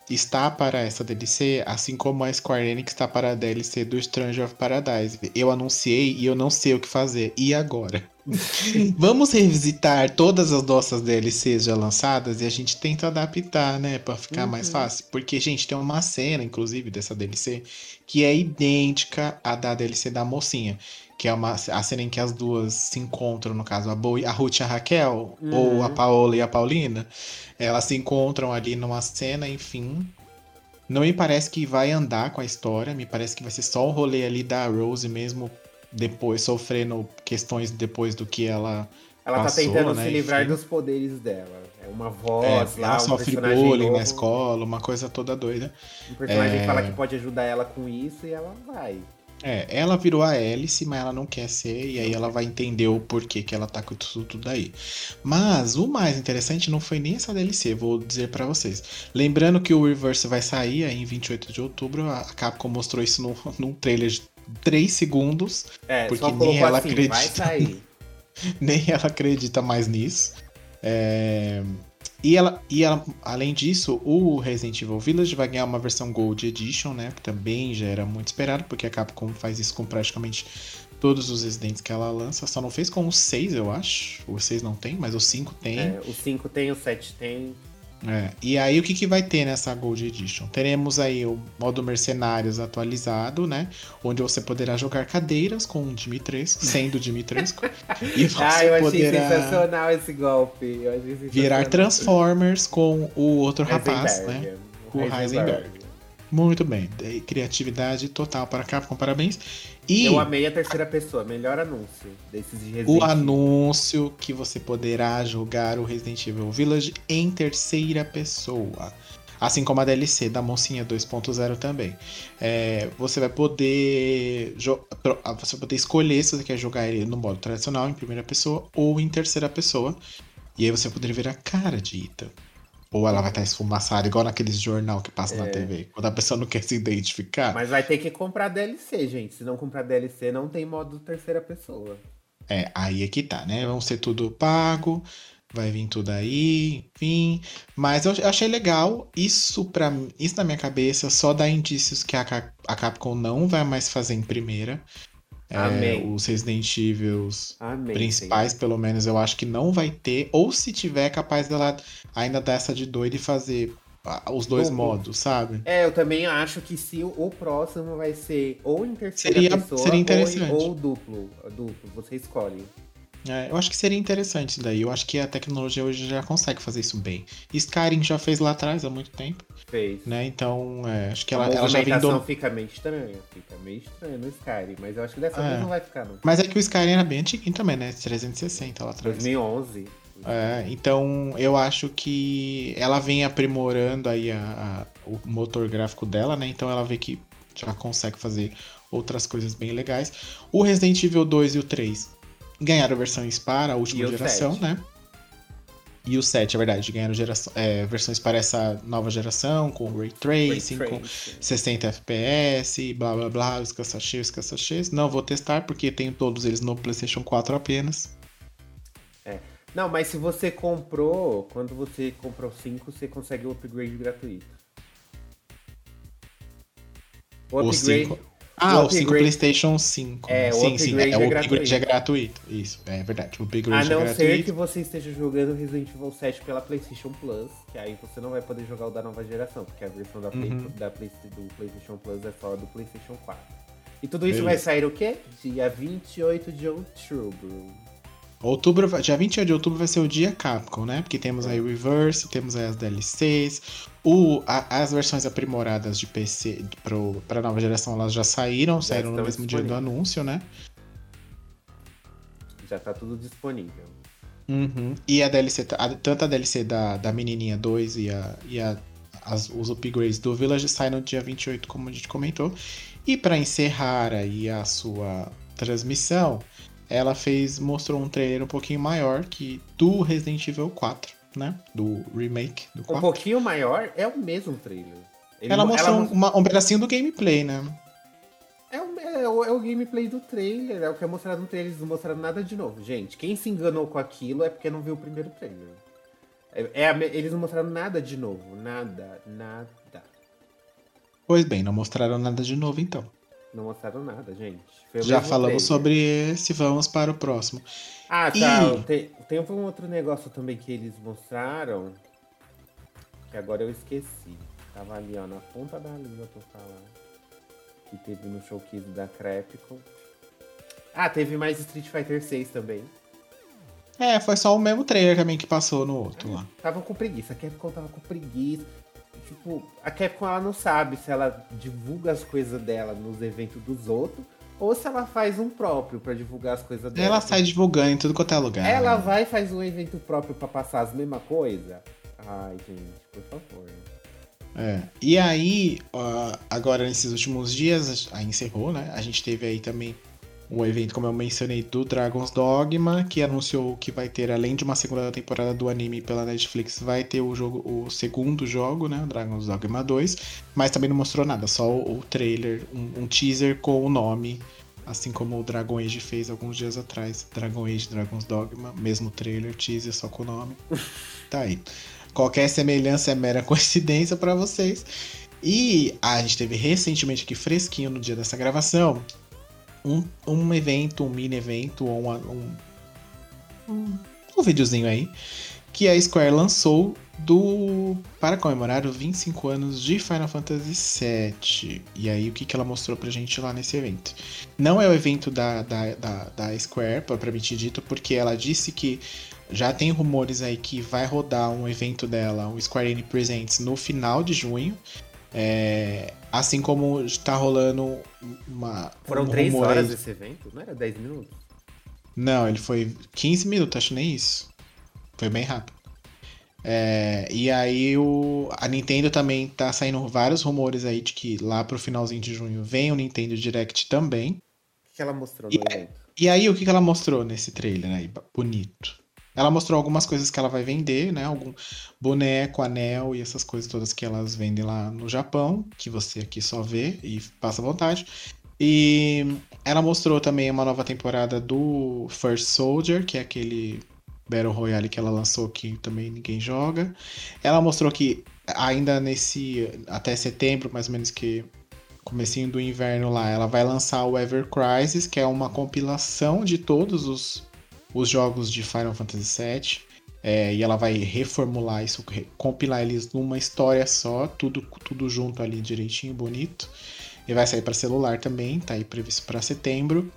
está para essa DLC, assim como a Square Enix está para a DLC do Stranger of Paradise. Eu anunciei e eu não sei o que fazer. E agora? Vamos revisitar todas as nossas DLCs já lançadas e a gente tenta adaptar, né, Pra ficar mais Uhum. fácil. Porque, gente, tem uma cena, inclusive, dessa DLC que é idêntica à da DLC da mocinha. Que é uma, a cena em que as duas se encontram, no caso, a, Bo, a Ruth e a Raquel, Uhum. ou a Paola e a Paulina. Elas se encontram ali numa cena, enfim. Não me parece que vai andar com a história, me parece que vai ser só o rolê ali da Rose mesmo, depois sofrendo questões depois do que ela. Ela Passou, tá tentando né, se livrar enfim. dos poderes dela. É uma É, voz lá, ela um sofre bullying novo, na escola, uma coisa toda doida. Um personagem É. fala que pode ajudar ela com isso e ela vai. É, ela virou a hélice, mas ela não quer ser, e aí ela vai entender o porquê que ela tá com isso tudo aí. Mas o mais interessante não foi nem essa DLC, vou dizer pra vocês. Lembrando que o Reverse vai sair aí em 28 de outubro, a Capcom mostrou isso num, num trailer de 3 segundos, É, Porque só nem ela assim, acredita. nem ela acredita mais nisso. É, E, ela, e ela, além disso, o Resident Evil Village vai ganhar uma versão Gold Edition, né? Que também já era muito esperado, porque a Capcom faz isso com praticamente todos os Residents que ela lança. Só não fez com o 6, eu acho. O 6 não tem, mas o 5 tem. É, o 5 tem, o 7 tem. É, E aí o que, que vai ter nessa Gold Edition? Teremos aí o modo Mercenários atualizado, né? Onde você poderá jogar cadeiras com o Dimitrescu, sendo o Dimitrescu. e você Ah, eu achei poderá sensacional esse golpe. Sensacional. virar Transformers com o outro rapaz, Heisenberg, né? O O Heisenberg. Muito bem. Criatividade total para a Capcom, parabéns. E Eu amei a terceira pessoa, melhor anúncio desses de Resident o Evil. anúncio que você poderá jogar o Resident Evil Village em terceira pessoa. Assim como a DLC da mocinha 2.0 também. É, você vai poder ah, você vai poder escolher se você quer jogar ele no modo tradicional, em primeira pessoa, ou em terceira pessoa. E aí você vai poder ver a cara de Ita. Ou ela vai estar esfumaçada, igual naqueles jornal que passa na TV. Quando a pessoa não quer se identificar. Mas vai ter que comprar DLC, gente. Se não comprar DLC, não tem modo terceira pessoa. É, aí é que tá, né? Vão ser tudo pago, vai vir tudo aí, enfim. Mas eu achei legal. Isso para isso na minha cabeça só dá indícios que a, a Capcom não vai mais fazer em primeira. É, os Resident Amém. principais, pelo menos, eu acho que não vai ter. Ou se tiver, é capaz dela ainda dar essa de doida e fazer ah, os dois modos, sabe? É, eu também acho que se o, próximo vai ser ou em terceira Seria- pessoa seria ou- interessante. Ou, duplo. Duplo, você escolhe. É, eu acho que seria interessante isso daí. Eu acho que a tecnologia hoje já consegue fazer isso bem. Skyrim já fez lá atrás há muito tempo. Fez. né? Então, é, acho que ela, ela já vem do... fica meio estranha. Fica meio estranha no Skyrim. Mas eu acho que dessa É. vez não vai ficar, não. Mas é que o Skyrim era bem antiguinho também, né? 360 lá atrás. 2011. É, então eu acho que ela vem aprimorando aí a- a- o motor gráfico dela, né? Então ela vê que já consegue fazer outras coisas bem legais. O Resident Evil 2 e o 3 ganharam a versão Spar, a última E o geração, 7. né? E o 7, é verdade, ganharam geração, é, versões para essa nova geração, com Ray Tracing, Ray com tracing. 60 FPS, blá blá blá, os caçachês, os caçachês. Não vou testar porque tenho todos eles no PlayStation 4 apenas. Não, mas se você comprou, quando você comprou 5, você consegue o upgrade gratuito. O O upgrade. 5. Ah, o o 5 upgrade- PlayStation 5. É, o sim, sim. upgrade É, o é upgrade gratuito. é gratuito. Isso, é verdade. O A upgrade é não ser gratuito. que você esteja jogando Resident Evil 7 pela PlayStation Plus, que aí você não vai poder jogar o da nova geração, porque a versão da Play- Uhum. da Play- do PlayStation Plus é só do PlayStation 4. E tudo isso vai Beleza. sair o quê? Dia 28 de outubro. Outubro, dia 28 de outubro vai ser o dia Capcom, né? Porque temos aí o Reverse, temos aí as DLCs, o, a- as versões aprimoradas de PC pro, pra nova geração elas já saíram, Já saíram no mesmo dia do anúncio, né? Já tá tudo disponível. Uhum. E a DLC, ta- a- tanto a DLC da, da menininha 2 e, a, e a, as- os upgrades do Village saem no dia 28, como a gente comentou. E para encerrar aí a sua transmissão, ela fez mostrou um trailer um pouquinho maior que do Resident Evil 4, né? Do remake do Um 4. pouquinho maior é o mesmo trailer. Ele ela mo- mostrou ela um, uma- um pedacinho do gameplay, né? É o, é, o, é o gameplay do trailer, é o que é mostrado no trailer, eles não mostraram nada de novo. Gente, quem se enganou com aquilo é porque não viu o primeiro trailer. É, é eles não mostraram nada de novo, nada, nada. Pois bem, não mostraram nada de novo então. Não mostraram nada, gente. Já falamos sobre esse, vamos para o próximo. Ah, tá. E- Tem, tem um outro negócio também que eles mostraram, que agora eu esqueci. Tava ali, ó, na ponta da língua pra falar. Que teve no showcase da Crepicon. Ah, teve mais Street Fighter 6 também. É, foi só o mesmo trailer também que passou no outro lá. Tava com preguiça, a Capcom tava com preguiça. Tipo, a Capcom ela não sabe se ela divulga as coisas dela nos eventos dos outros ou se ela faz um próprio pra divulgar as coisas dela. Ela sai divulgando em tudo quanto é lugar. Ela né? vai e faz um evento próprio pra passar as mesmas coisas? Ai, gente, por favor. É. E aí, agora nesses últimos dias, aí encerrou, né? A gente teve aí também um evento, como eu mencionei, do Dragon's Dogma, que anunciou que vai ter, além de uma segunda temporada do anime pela Netflix, vai ter o jogo, o segundo jogo, né? O Dragon's Dogma 2. Mas também não mostrou nada, só o, trailer, um, um teaser com o nome. Assim como o Dragon Age fez alguns dias atrás. Dragon Age Dragon's Dogma, mesmo trailer, teaser, só com o nome. tá aí. Qualquer semelhança é mera coincidência para vocês. E a gente teve recentemente aqui, fresquinho no dia dessa gravação, um, um evento, um mini evento, ou um, um, um videozinho aí, que a Square lançou do para comemorar os 25 anos de Final Fantasy VII. E aí, o que, que ela mostrou pra gente lá nesse evento? Não é o evento da, da, da, da Square, propriamente dito, porque ela disse que já tem rumores aí que vai rodar um evento dela, o Square Enix Presents, no final de junho. É, assim como está rolando uma. Foram um 3 horas aí. esse evento? Não era 10 minutos? Não, ele foi 15 minutos, acho nem isso. Foi bem rápido. É, e aí o, a Nintendo também tá saindo vários rumores aí de que lá pro finalzinho de junho vem o Nintendo Direct também. O que ela mostrou no e, evento? E aí o que ela mostrou nesse trailer aí? Bonito. Ela mostrou algumas coisas que ela vai vender, né? Algum boneco, anel e essas coisas todas que elas vendem lá no Japão, que você aqui só vê e passa vontade. E ela mostrou também uma nova temporada do First Soldier, que é aquele Battle Royale que ela lançou que também ninguém joga. Ela mostrou que ainda nesse até setembro, mais ou menos que comecinho do inverno lá, ela vai lançar o Ever Crisis, que é uma compilação de todos os os jogos de Final Fantasy VII. É, e ela vai reformular isso, compilar eles numa história só, tudo, tudo junto ali direitinho, bonito. E vai sair para celular também, tá aí previsto para setembro.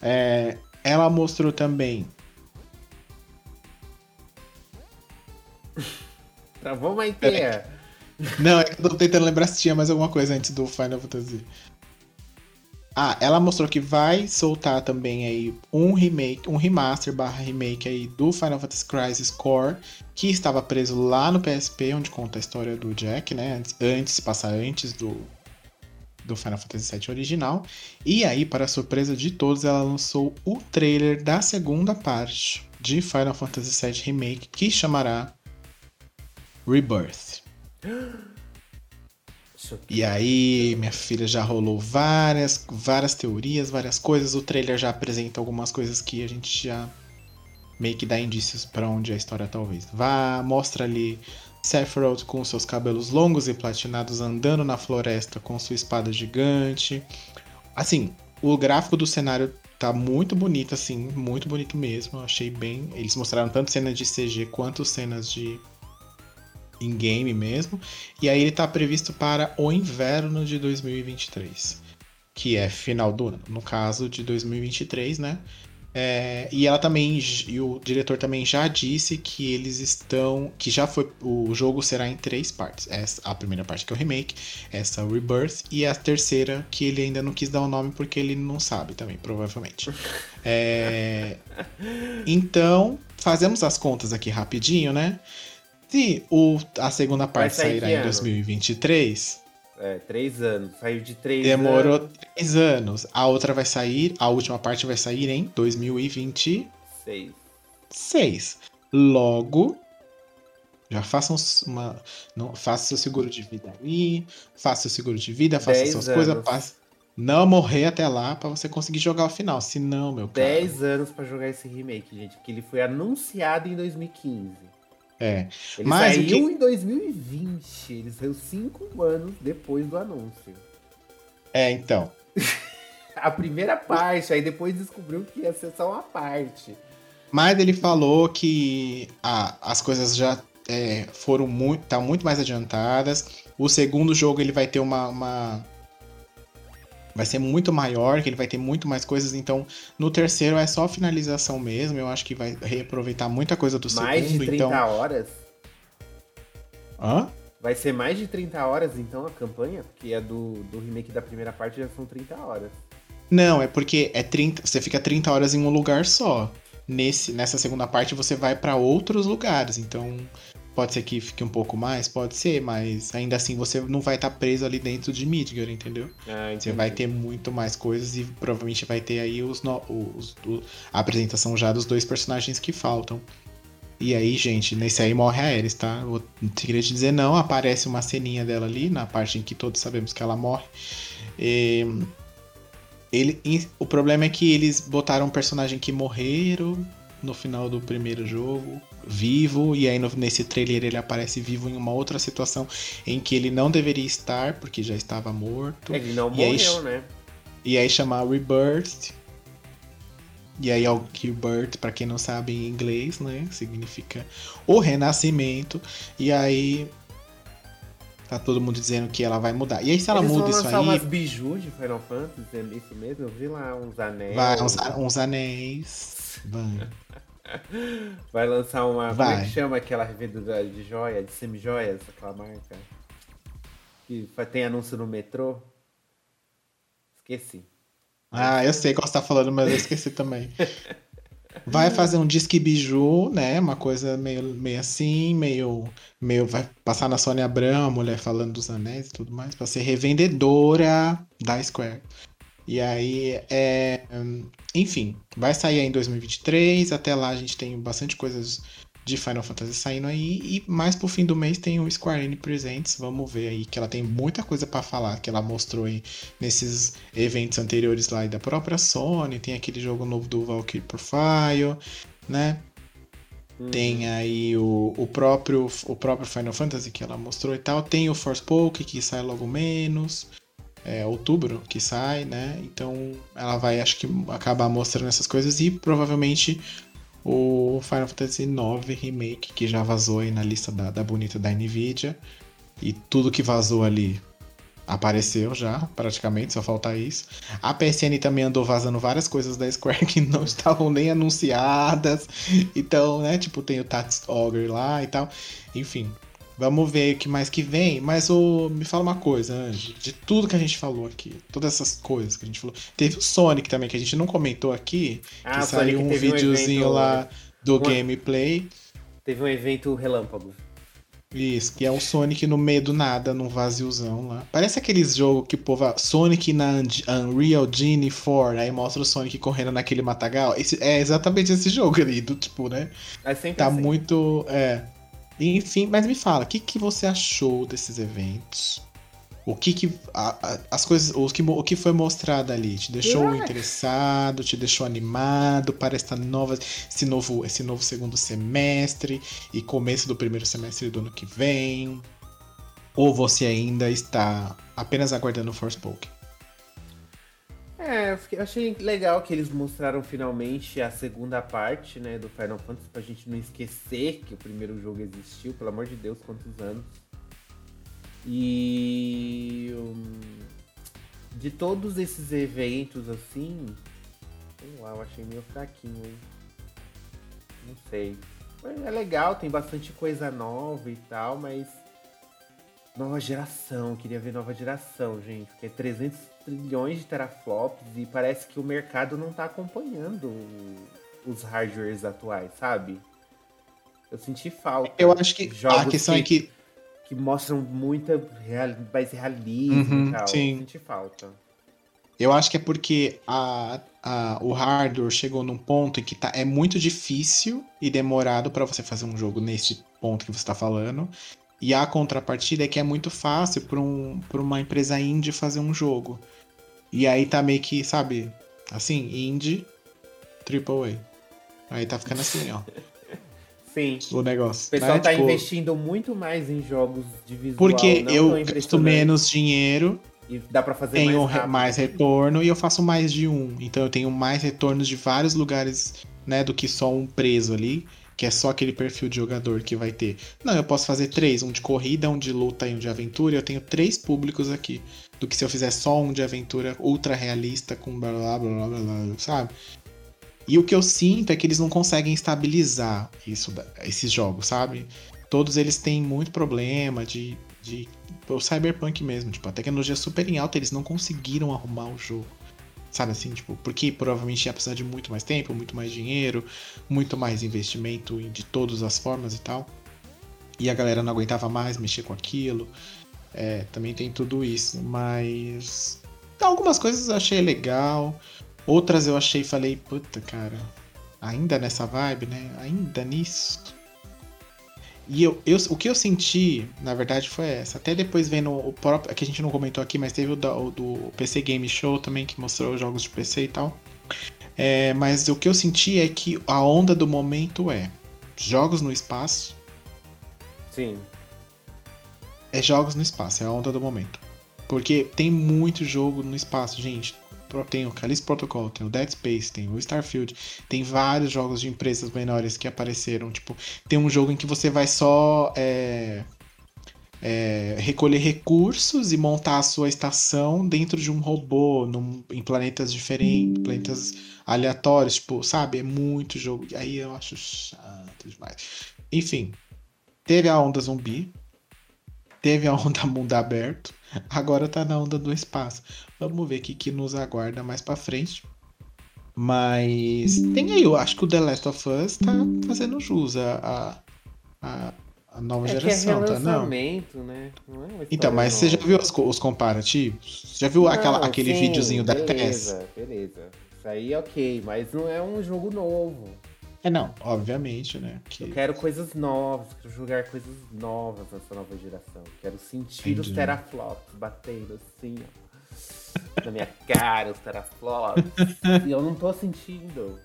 É, ela mostrou também. Travou uma inteira. É. Não, é que eu tô tentando lembrar se tinha mais alguma coisa antes do Final Fantasy. Ah, ela mostrou que vai soltar também aí um remake, um remaster barra remake aí do Final Fantasy Crisis Core, que estava preso lá no PSP, onde conta a história do Jack, né? Antes, antes antes do, do Final Fantasy VII original. E aí, para surpresa de todos, ela lançou o trailer da segunda parte de Final Fantasy VII Remake, que chamará Rebirth. E aí, minha filha já rolou várias, várias teorias, várias coisas. O trailer já apresenta algumas coisas que a gente já meio que dá indícios para onde a história talvez vá. Mostra ali Sephiroth com seus cabelos longos e platinados andando na floresta com sua espada gigante. Assim, o gráfico do cenário tá muito bonito, assim, muito bonito mesmo. Eu achei bem. Eles mostraram tanto cenas de CG quanto cenas de em game mesmo. E aí ele está previsto para o inverno de 2023, que é final do ano, no caso de 2023, né? É, e ela também, e o diretor também já disse que eles estão, que já foi, o jogo será em três partes. Essa, a primeira parte que é o remake, essa o Rebirth e a terceira que ele ainda não quis dar o um nome porque ele não sabe também, provavelmente. É, então, fazemos as contas aqui rapidinho, né? Se o, a segunda parte sairá em 2023. É, três anos. Saiu de três Demorou anos. três anos. A outra vai sair, a última parte vai sair em 2026. Seis. Logo, já façam uma. Não, faça seu seguro de vida aí. Faça seu seguro de vida, faça suas coisas. Passe, não morrer até lá para você conseguir jogar o final. Se não, meu cara. 10 anos para jogar esse remake, gente. Porque ele foi anunciado em 2015. É. Ele Mas saiu que... em 2020. Ele saiu cinco anos depois do anúncio. É, então. a primeira parte, aí depois descobriu que ia ser só uma parte. Mas ele falou que ah, as coisas já é, foram muito, tá muito mais adiantadas. O segundo jogo ele vai ter uma, uma vai ser muito maior, que ele vai ter muito mais coisas. Então, no terceiro é só finalização mesmo. Eu acho que vai reaproveitar muita coisa do mais segundo. Mais de 30 então... horas? Hã? Vai ser mais de 30 horas, então, a campanha? Porque a do, do remake da primeira parte já são 30 horas. Não, é porque é 30, você fica 30 horas em um lugar só. Nesse, nessa segunda parte você vai para outros lugares. Então, Pode ser que fique um pouco mais, pode ser, mas ainda assim você não vai estar preso ali dentro de Midgar, entendeu? Ah, Você vai ter muito mais coisas e provavelmente vai ter aí os, no- os- a apresentação já dos dois personagens que faltam. E aí, gente, nesse aí morre a Ares, tá? Eu não queria te dizer não, aparece uma ceninha dela ali, na parte em que todos sabemos que ela morre. E, ele, o problema é que eles botaram um personagem que morreram no final do primeiro jogo, vivo, e aí no- nesse trailer ele aparece vivo em uma outra situação em que ele não deveria estar, porque já estava morto. Ele não E aí, morreu, né? E aí chama Rebirth. E aí o Rebirth, pra quem não sabe em inglês, né? Significa o renascimento. E aí tá todo mundo dizendo que ela vai mudar. E aí se ela Eles muda isso aí, umas bijus de Final Fantasy, é isso mesmo? Eu vi lá uns anéis. vai uns, uns anéis. Vai. Vai lançar uma. Como é Vai. que chama aquela revendedora de joia, de semi-joias, aquela marca? Que tem anúncio no metrô? Esqueci. Ah, eu sei qual você tá falando, mas eu esqueci também. Vai fazer um disque biju, né? Uma coisa meio, meio assim, meio, meio. Vai passar na Sônia Abrão, a mulher falando dos anéis e tudo mais, pra ser revendedora da Square. E aí, é. Enfim, vai sair aí em 2023. Até lá a gente tem bastante coisas de Final Fantasy saindo aí. E mais pro fim do mês tem o Square Enix Presents. Vamos ver aí que ela tem muita coisa pra falar que ela mostrou aí nesses eventos anteriores lá da própria Sony. Tem aquele jogo novo do Valkyrie Profile, né? Hum. Tem aí o, o, próprio, o próprio Final Fantasy que ela mostrou e tal. Tem o Forspoken que sai logo menos. É outubro que sai, né? Então ela vai, acho que, acabar mostrando essas coisas e provavelmente o Final Fantasy IX Remake, que já vazou aí na lista da, da bonita da Nvidia. E tudo que vazou ali apareceu já, praticamente, só falta isso. A PSN também andou vazando várias coisas da Square que não estavam nem anunciadas. Então, né, tipo, tem o Tats Ogre lá e tal. Enfim, vamos ver o que mais que vem. Mas o, me fala uma coisa, Ange, de tudo que a gente falou aqui, todas essas coisas que a gente falou. Teve o Sonic também, que a gente não comentou aqui, Ah, que saiu um videozinho evento- lá do uma- gameplay. Teve um evento relâmpago. Isso, que é o Sonic no meio do nada, num vaziozão lá. Parece aqueles jogos que o povo. Sonic na Un- Unreal Genie 4, aí mostra o Sonic correndo naquele matagal. Esse, é exatamente esse jogo ali, do tipo, né? É sempre Tá assim. muito. É. Enfim, mas me fala, o que, que você achou desses eventos? O que que. a- a- as coisas. O que, o que foi mostrado ali? Te deixou Ah. interessado? Te deixou animado para esta nova, esse, novo, esse novo segundo semestre e começo do primeiro semestre do ano que vem? Ou você ainda está apenas aguardando o Forspoken? É, eu achei legal que eles mostraram finalmente a segunda parte, né, do Final Fantasy, pra gente não esquecer que o primeiro jogo existiu, pelo amor de Deus, quantos anos. E hum, de todos esses eventos assim, sei lá, eu achei meio fraquinho, hein? Não sei. É legal, tem bastante coisa nova e tal, mas Nova geração, queria ver nova geração, gente. Porque é 300 trilhões de teraflops e parece que o mercado não tá acompanhando os hardwares atuais, sabe? Eu senti falta. Eu acho que Jogos a questão é que que mostram muita real, mais realismo Uhum, e tal. sim. Eu senti falta. Eu acho que é porque a, a- o hardware chegou num ponto em que tá, é muito difícil e demorado para você fazer um jogo nesse ponto que você está falando. E a contrapartida é que é muito fácil para um, pra uma empresa indie fazer um jogo. E aí tá meio que, sabe, assim, indie, AAA. Aí tá ficando assim, ó, Sim. o negócio. O pessoal né? tá Tipo, investindo muito mais em jogos de visual. Porque eu gasto menos dinheiro E dá pra fazer tenho mais rápido. mais retorno e eu faço mais de um. Então eu tenho mais retornos de vários lugares, né, do que só um preso ali, que é só aquele perfil de jogador que vai ter. Não, eu posso fazer três, um de corrida, um de luta e um de aventura, eu tenho três públicos aqui. Do que se eu fizer só um de aventura ultra realista com blá blá blá blá blá, sabe? E o que eu sinto é que eles não conseguem estabilizar isso, esses jogos, sabe? Todos eles têm muito problema de, de o Cyberpunk mesmo, tipo, a tecnologia super em alta, eles não conseguiram arrumar o jogo. Sabe assim, tipo, porque provavelmente ia precisar de muito mais tempo, muito mais dinheiro, muito mais investimento de todas as formas e tal. e a galera não aguentava mais mexer com aquilo. É, também tem tudo isso, mas algumas coisas eu achei legal, outras eu achei falei, puta, cara, ainda nessa vibe, né? Ainda nisso. E eu, eu, o que eu senti, na verdade, foi essa. Até depois vendo o próprio. Que a gente não comentou aqui, mas teve o do, do PC Game Show também, que mostrou jogos de PC e tal. É, mas o que eu senti é que a onda do momento é jogos no espaço. Sim. É jogos no espaço, é a onda do momento. Porque tem muito jogo no espaço, gente tem o Callisto Protocol, tem o Dead Space, tem o Starfield, tem vários jogos de empresas menores que apareceram. Tipo, tem um jogo em que você vai só é, é, recolher recursos e montar a sua estação dentro de um robô, num, em planetas diferentes, planetas aleatórios, tipo, sabe? É muito jogo. Aí eu acho chato demais. Enfim, teve a onda zumbi, teve a onda mundo aberto, agora tá na onda do espaço. Vamos ver o que, que nos aguarda mais para frente. Mas tem aí, eu acho que o The Last of Us tá fazendo jus a, a, a nova é geração, que é tá? Não. Né? não é então, mas nova. você já viu os, os comparativos? Já viu não, aquela, aquele sim, videozinho da beleza, Tess? Beleza, Isso aí é ok, mas não é um jogo novo. É não, obviamente, né? Que... Eu quero coisas novas, quero jogar coisas novas nessa nova geração. Quero sentir Entendi. os teraflops batendo assim, ó na minha cara, os teraflops. e eu não tô sentindo.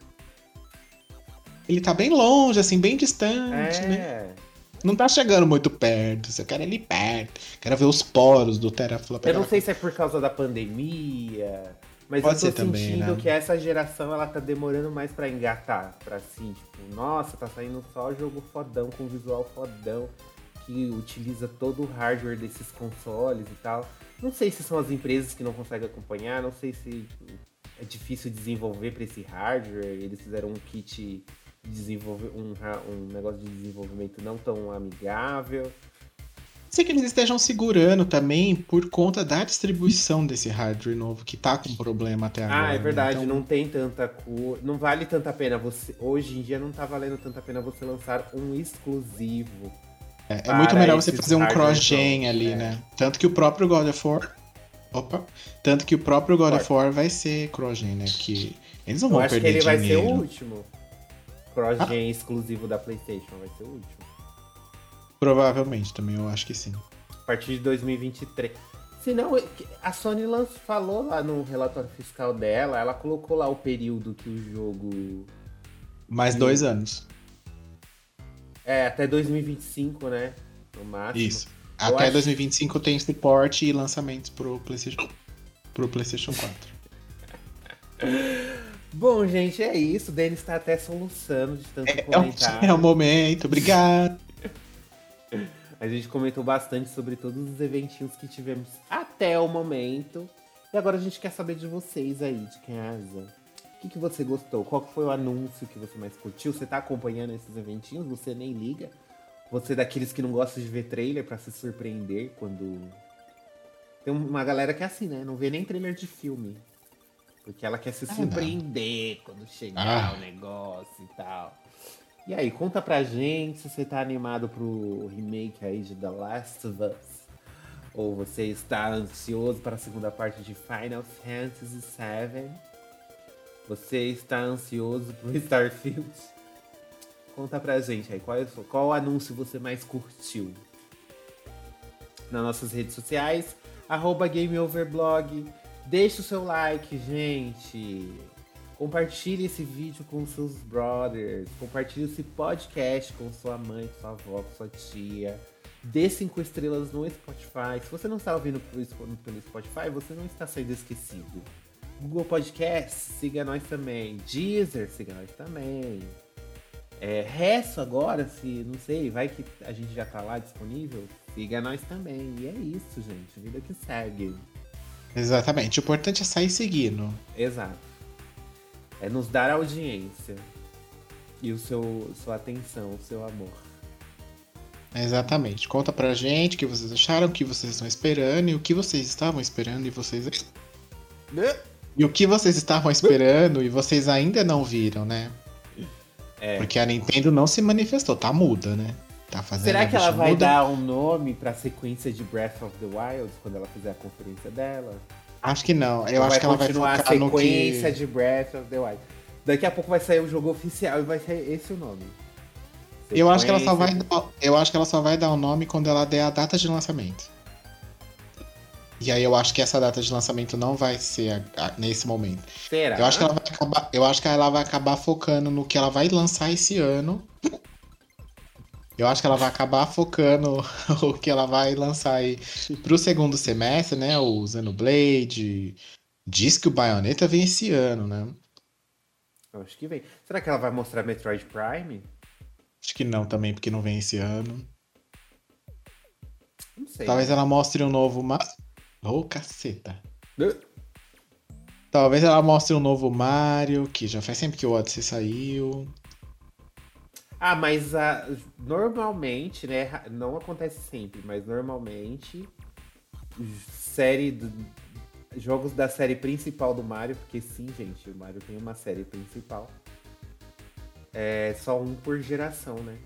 Ele tá bem longe, assim, bem distante, é. né? Não tá chegando muito perto, eu quero ele perto. Quero ver os poros do teraflop. Eu não sei se é por causa da pandemia, mas Pode eu tô sentindo também, né? que essa geração ela tá demorando mais para engatar, para assim, tipo, nossa, tá saindo só jogo fodão com visual fodão que utiliza todo o hardware desses consoles e tal. Não sei se são as empresas que não conseguem acompanhar, não sei se é difícil desenvolver para esse hardware. Eles fizeram um kit desenvolver um, um negócio de desenvolvimento não tão amigável. Sei que eles estejam segurando também por conta da distribuição desse hardware novo que tá com problema até agora. Ah, é né? verdade, né? então... não tem tanta cor, não vale tanta pena você, hoje em dia não tá valendo tanta pena você lançar um exclusivo é, é muito melhor você fazer um cross-gen ali, é. né? Tanto que o próprio God of War. Opa! Tanto que o próprio God of War vai ser cross-gen, né? Que eles não Eu vão perder dinheiro. Acho que ele vai ser o último. Cross-gen ah. exclusivo da PlayStation vai ser o último. Provavelmente também, eu acho que sim. A partir de 2023. Se não, a Sony falou lá no relatório fiscal dela, ela colocou lá o período que o jogo. Mais dois anos. É, até 2025, né? No máximo. Isso. Eu até acho... 2025 tem suporte e lançamentos pro PlayStation, pro PlayStation 4. Bom, gente, é isso. O Denis tá até soluçando de tanto é, comentar. É o momento, obrigado. A gente comentou bastante sobre todos os eventinhos que tivemos até o momento. E agora a gente quer saber de vocês aí, de casa que, que você gostou? Qual foi o anúncio que você mais curtiu? Você tá acompanhando esses eventinhos? Você nem liga? Você é daqueles que não gosta de ver trailer para se surpreender quando. Tem uma galera que é assim, né? Não vê nem trailer de filme. Porque ela quer se ah, surpreender não. quando chegar ah. o negócio e tal. E aí, conta pra gente se você tá animado pro remake aí de The Last of Us. Ou você está ansioso para a segunda parte de Final Fantasy VII. Você está ansioso pro Starfield? Conta pra gente aí, qual, qual anúncio você mais curtiu? Nas nossas redes sociais, arroba GameOverblog. Deixe o seu like, gente. Compartilhe esse vídeo com seus brothers. Compartilhe esse podcast com sua mãe, sua avó, sua tia. Dê cinco estrelas no Spotify. Se você não está ouvindo pelo Spotify, você não está sendo esquecido. Google Podcast, siga nós também. Deezer, siga nós também. É, resto agora, se não sei, vai que a gente já tá lá disponível, siga nós também. E é isso, gente. Vida que segue. Exatamente. O importante é sair seguindo. Exato. É nos dar audiência. E o seu sua atenção, o seu amor. Exatamente. Conta pra gente o que vocês acharam, o que vocês estão esperando e o que vocês estavam esperando e vocês. E o que vocês estavam esperando e vocês ainda não viram, né? É. Porque a Nintendo não se manifestou, tá muda, né? Tá fazendo Será que ela vai muda. dar um nome pra sequência de Breath of the Wild quando ela fizer a conferência dela? Acho que não. Eu Ou acho que ela vai continuar a sequência que... de Breath of the Wild. Daqui a pouco vai sair o jogo oficial e vai ser esse o nome. Eu acho que ela só vai Sequência- dar, eu acho que ela só vai dar o nome quando ela der a data de lançamento. E aí eu acho que essa data de lançamento não vai ser a- a- nesse momento. Será? Eu acho que ela vai acabar, eu acho que ela vai acabar focando no que ela vai lançar esse ano. Eu acho que ela vai acabar focando o que ela vai lançar aí pro segundo semestre, né? O Xenoblade. Diz que o Bayonetta vem esse ano, né? Eu acho que vem. Será que ela vai mostrar Metroid Prime? Acho que não também, porque não vem esse ano. Não sei. Talvez ela mostre um novo Ma... Ô, caceta. Uh, Talvez ela mostre um novo Mario, que já faz sempre que o Odyssey saiu. Ah, mas ah, normalmente, né? Não acontece sempre, mas normalmente série do- jogos da série principal do Mario, porque sim, gente, o Mario tem uma série principal. É só um por geração, né?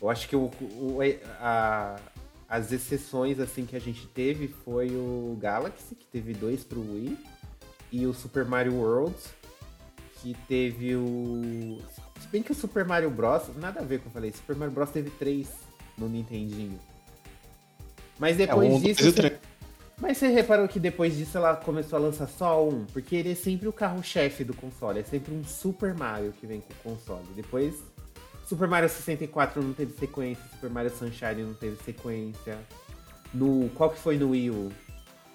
Eu acho que o, o- a- as exceções assim que a gente teve foi o Galaxy, que teve dois pro Wii, e o Super Mario World, que teve o. Se bem que o Super Mario Bros. Nada a ver com o que eu falei. Super Mario Bros. teve três no Nintendinho. Mas É, depois um, dois disso. você-. Mas você reparou que depois disso ela começou a lançar só um? Porque ele é sempre o carro-chefe do console. É sempre um Super Mario que vem com o console. Depois, Super Mario 64 não teve sequência. Super Mario Sunshine não teve sequência. No, qual que foi no Wii U?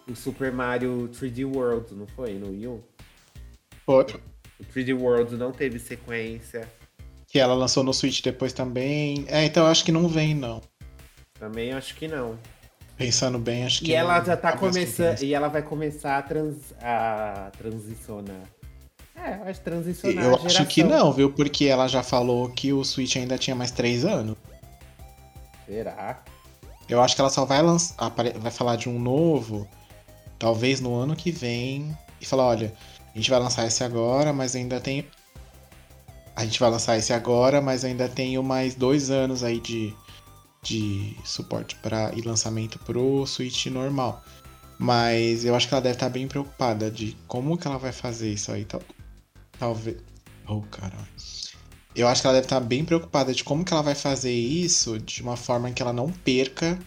O Super Mario 3D World, não foi? No Wii U? Outro. O 3D World não teve sequência. Que ela lançou no Switch depois também. É, então eu acho que não vem, não. Também acho que não. Pensando bem, acho que E ela não- já tá começando. E ela vai começar a, trans, a transicionar. É, eu acho transicionar. Eu a acho geração. que não, viu? Porque ela já falou que o Switch ainda tinha mais três anos. Será? Eu acho que ela só vai lançar, vai falar de um novo, talvez no ano que vem, e falar, olha, a gente vai lançar esse agora, mas ainda tem. A gente vai lançar esse agora, mas ainda tenho mais dois anos aí de, de suporte para e lançamento pro Switch normal. Mas eu acho que ela deve estar bem preocupada de como que ela vai fazer isso aí. Tal, talvez. Oh, caralho. Eu acho que ela deve estar bem preocupada de como que ela vai fazer isso de uma forma que ela não perca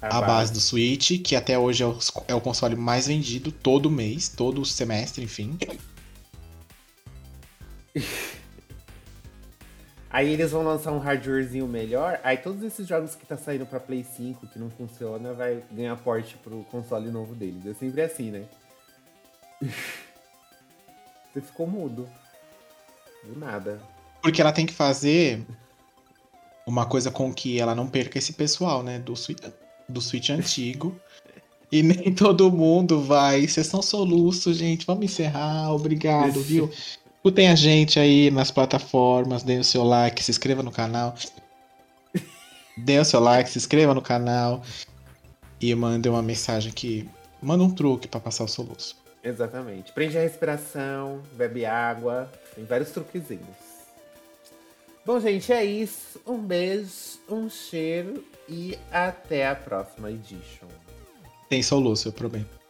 a base do Switch, que até hoje é o, é o console mais vendido todo mês, todo semestre, enfim. Aí eles vão lançar um hardwarezinho melhor. Aí todos esses jogos que tá saindo pra Play 5 que não funciona vai ganhar porte pro console novo deles. É sempre assim, né? Você ficou mudo. Do nada. Porque ela tem que fazer uma coisa com que ela não perca esse pessoal, né? Do Switch, do Switch antigo. E nem todo mundo vai. Vocês são soluços, gente. Vamos encerrar. Obrigado, viu? Escutem a gente aí nas plataformas. Deem o seu like, se inscreva no canal. Dê o seu like, se inscreva no canal. E mandem uma mensagem que. Manda um truque pra passar o soluço. Exatamente. Prende a respiração, bebe água. Tem vários truquezinhos. Bom, gente, é isso. Um beijo, um cheiro e até a próxima edition. Tem soluço, eu prometo.